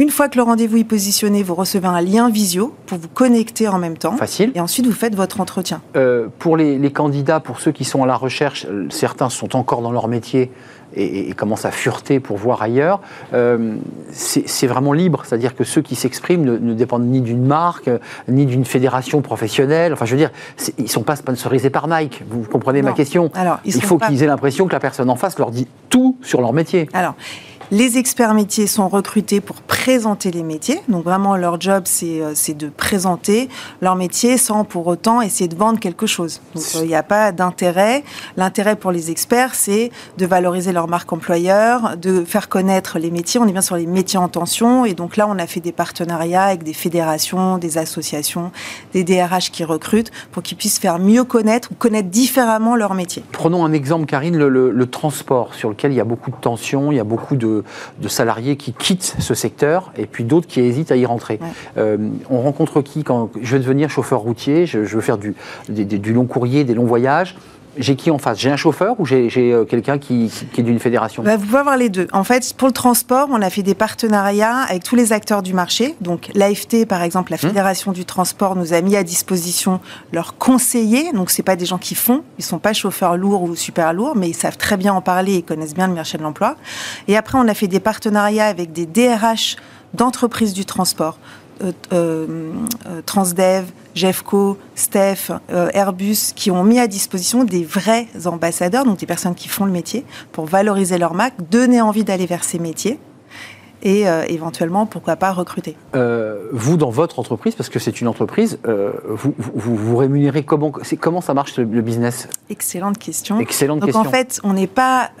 une fois que le rendez-vous est positionné, vous recevez un lien visio pour vous connecter en même temps. Facile. Et ensuite, vous faites votre entretien. Euh, pour les, candidats, pour ceux qui sont à la recherche, euh, certains sont encore dans leur métier et, commencent à fureter pour voir ailleurs. Euh, c'est vraiment libre, c'est-à-dire que ceux qui s'expriment ne, dépendent ni d'une marque, ni d'une fédération professionnelle. Enfin, je veux dire, ils ne sont pas sponsorisés par Nike. Vous comprenez ma question? Alors, Il faut qu'ils aient l'impression que la personne en face leur dit tout sur leur métier. Alors, les experts métiers sont recrutés pour présenter les métiers. Donc vraiment, leur job, c'est euh, de présenter leur métier sans pour autant essayer de vendre quelque chose. Donc il n'y a pas d'intérêt. L'intérêt pour les experts, c'est de valoriser leur marque employeur, de faire connaître les métiers. On est bien sur les métiers en tension. Et donc là, on a fait des partenariats avec des fédérations, des associations, des DRH qui recrutent pour qu'ils puissent faire mieux connaître ou connaître différemment leur métier. Prenons un exemple, Karine, le, le transport, sur lequel il y a beaucoup de tensions, il y a beaucoup de de, salariés qui quittent ce secteur et puis d'autres qui hésitent à y rentrer. Euh, on rencontre qui quand je veux devenir chauffeur routier, je, veux faire du, du long courrier, des longs voyages j'ai qui en face? J'ai un chauffeur ou j'ai euh, quelqu'un qui, est d'une fédération? Bah, Vous pouvez avoir les deux. En fait, pour le transport, on a fait des partenariats avec tous les acteurs du marché. Donc l'AFT, par exemple, la hum. Fédération du transport, nous a mis à disposition leurs conseillers. Donc ce pas des gens qui font, ils sont pas chauffeurs lourds ou super lourds, mais ils savent très bien en parler et connaissent bien le marché de l'emploi. Et après, on a fait des partenariats avec des DRH d'entreprises du transport. Euh, euh, Transdev, Jeffco, Steph, euh, Airbus, qui ont mis à disposition des vrais ambassadeurs, donc des personnes qui font le métier, pour valoriser leur marque, donner envie d'aller vers ces métiers et éventuellement, pourquoi pas, recruter. vous, dans votre entreprise, parce que c'est une entreprise, vous, vous, rémunérez comment Comment ça marche le, business? Excellente question. Excellente Donc question. en fait, on n'est pas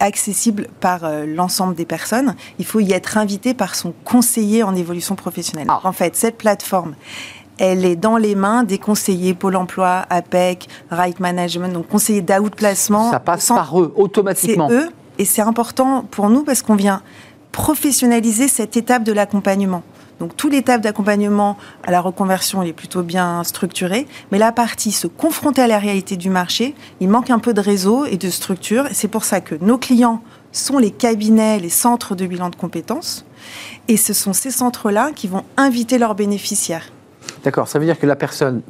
accessible par euh, l'ensemble des personnes. Il faut y être invité par son conseiller en évolution professionnelle. Ah. En fait, cette plateforme, elle est dans les mains des conseillers Pôle emploi, APEC, Right Management, donc conseillers d'outplacement. Ça passe par eux, automatiquement. C'est eux, et c'est important pour nous parce qu'on vient professionnaliser cette étape de l'accompagnement. Donc, toute l'étape d'accompagnement à la reconversion, est plutôt bien structurée. Mais la partie se confronter à la réalité du marché, il manque un peu de réseau et de structure. C'est pour ça que nos clients sont les cabinets, les centres de bilan de compétences. Et ce sont ces centres-là qui vont inviter leurs bénéficiaires. D'accord, ça veut dire que la personne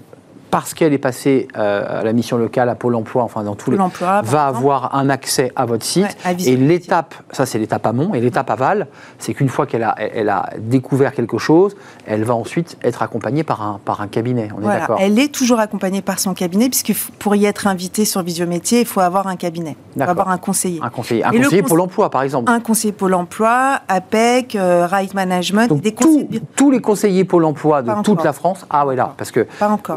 parce qu'elle est passée à la mission locale, à Pôle emploi, enfin dans tous les. va avoir un accès à votre site. et l'étape, ça c'est l'étape amont, et l'étape aval, c'est qu'une fois qu'elle a, elle a découvert quelque chose, elle va ensuite être accompagnée par un, par un cabinet. On est d'accord Elle est toujours accompagnée par son cabinet, puisque pour y être invité sur Visiométier, il faut avoir un cabinet. Il faut avoir un conseiller. Un conseiller, un conseiller Pôle emploi, par exemple. Un conseiller Pôle emploi, APEC, euh, Right Management. des tous les conseillers Pôle emploi de toute la France. Ah ouais, là, parce que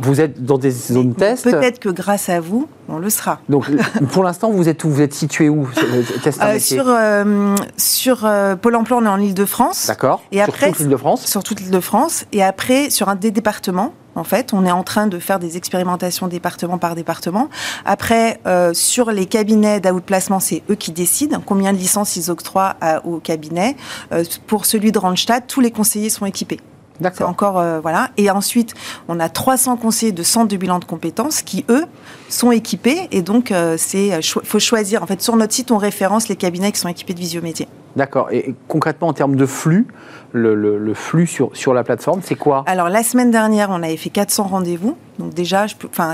vous êtes dans des zones test. Peut-être que grâce à vous, on le sera. Donc, pour l'instant, vous êtes où? Vous êtes situé où? Euh, Sur, euh, sur Pôle emploi, on est en Ile-de-France. D'accord. Et sur toute l'Île-de-France Sur toute l'Île-de-France. Et après, sur un des départements, en fait. On est en train de faire des expérimentations département par département. Après, euh, sur les cabinets d'outplacement, c'est eux qui décident combien de licences ils octroient au cabinet. Euh, pour celui de Randstad, tous les conseillers sont équipés. D'accord. encore euh, voilà. Et ensuite, on a 300 conseillers de centres de bilan de compétences qui eux sont équipés et donc c'est faut choisir. En fait, sur notre site, on référence les cabinets qui sont équipés de visiométier. D'accord. Et concrètement, en termes de flux, le, flux sur, sur la plateforme, c'est quoi? Alors, la semaine dernière, on avait fait 400 rendez-vous. Donc déjà,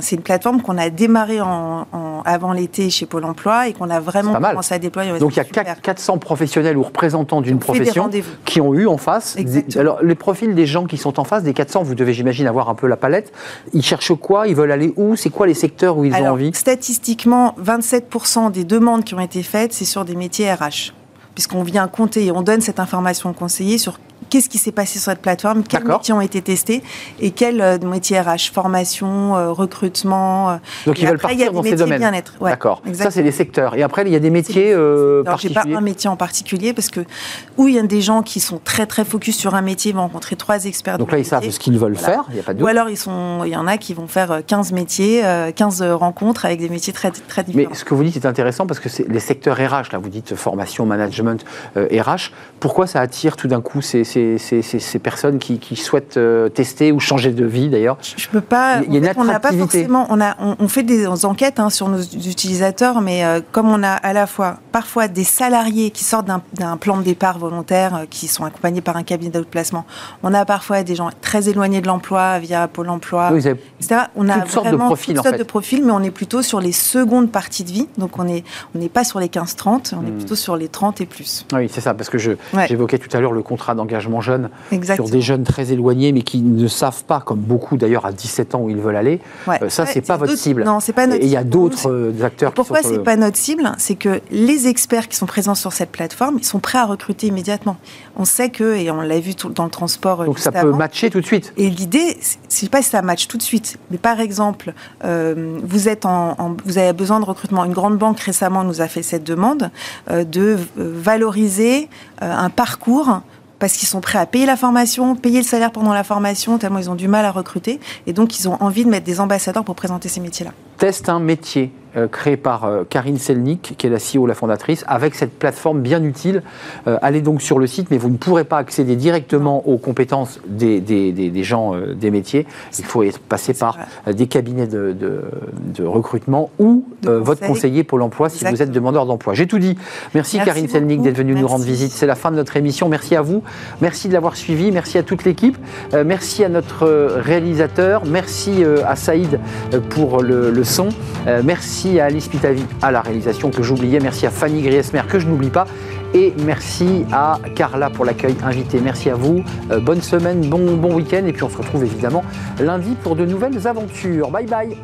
c'est une plateforme qu'on a démarrée en, avant l'été chez Pôle Emploi et qu'on a vraiment commencé à déployer. Donc il y a 400 professionnels ou représentants d'une profession qui ont eu en face. alors les profils des gens qui sont en face, des 400, vous devez j'imagine avoir un peu la palette. Ils cherchent quoi? Ils veulent aller où? C'est quoi les secteurs où ils ont envie? Statistiquement, 27% des demandes qui ont été faites, c'est sur des métiers RH puisqu'on vient compter et on donne cette information au conseiller sur qu'est-ce qui s'est passé sur cette plateforme, quels métiers ont été testés et quels euh, métiers RH, formation, euh, recrutement. Euh, Donc ils veulent partir dans ces domaines. D'accord. Ça c'est les secteurs. Et après il y a des métiers euh, particuliers. J'ai pas un métier en particulier parce que où il y a des gens qui sont très très focus sur un métier, ils vont rencontrer trois experts. Donc là ils savent ce qu'ils veulent faire. Il y a pas de Ou alors ils sont, il y en a qui vont faire 15 métiers, 15 rencontres avec des métiers très très différents. Mais ce que vous dites est intéressant parce que c'est les secteurs RH là, vous dites formation, management, RH. Pourquoi ça attire tout d'un coup ces ces, personnes qui, souhaitent euh, tester ou changer de vie d'ailleurs Je peux pas. Il y a une on n'a pas forcément. On, a, on, fait des enquêtes hein, sur nos utilisateurs, mais euh, comme on a à la fois parfois des salariés qui sortent d'un plan de départ volontaire, euh, qui sont accompagnés par un cabinet d'outplacement, on a parfois des gens très éloignés de l'emploi via Pôle Emploi, oui, etc. On a toutes vraiment de profils, toutes sortes de profils, mais on est plutôt sur les secondes parties de vie. Donc on n'est on pas sur les 15-30, on est hmm. plutôt sur les 30 et plus. Oui, c'est ça, parce que j'évoquais tout à l'heure le contrat d'engagement jeunes, sur des jeunes très éloignés, mais qui ne savent pas, comme beaucoup d'ailleurs à 17 ans où ils veulent aller. Euh, ça, c'est pas votre cible. Non, c'est pas notre. Et il y a d'autres euh, acteurs. Pourquoi c'est pas notre cible? C'est que les experts qui sont présents sur cette plateforme, ils sont prêts à recruter immédiatement. On sait que, et on l'a vu tout, dans le transport. Donc ça peut matcher tout de suite. Et l'idée, c'est pas si ça match tout de suite, mais par exemple, euh, vous êtes en, vous avez besoin de recrutement. Une grande banque récemment nous a fait cette demande de valoriser un parcours parce qu'ils sont prêts à payer la formation, payer le salaire pendant la formation, tellement ils ont du mal à recruter. Et donc, ils ont envie de mettre des ambassadeurs pour présenter ces métiers-là. Teste un métier euh, créé par euh, Karine Selnik, qui est la CEO, la fondatrice, avec cette plateforme bien utile. Euh, allez donc sur le site, mais vous ne pourrez pas accéder directement aux compétences des, des, des, gens des métiers. Il faut être passé par des cabinets de, de, recrutement ou votre conseiller pour l'emploi si vous êtes demandeur d'emploi. J'ai tout dit. Merci, Karine Selnik d'être venue nous rendre visite. C'est la fin de notre émission. Merci à vous. Merci de l'avoir suivi. Merci à toute l'équipe. merci à notre réalisateur. Merci à Saïd pour le, le merci Merci à Alice Pitavi à la réalisation que j'oubliais. Merci à Fanny Griesmer que je n'oublie pas. Et merci à Carla pour l'accueil invité. Merci à vous. Euh, bonne semaine, bon, bon week-end. Et puis on se retrouve évidemment lundi pour de nouvelles aventures. Bye bye.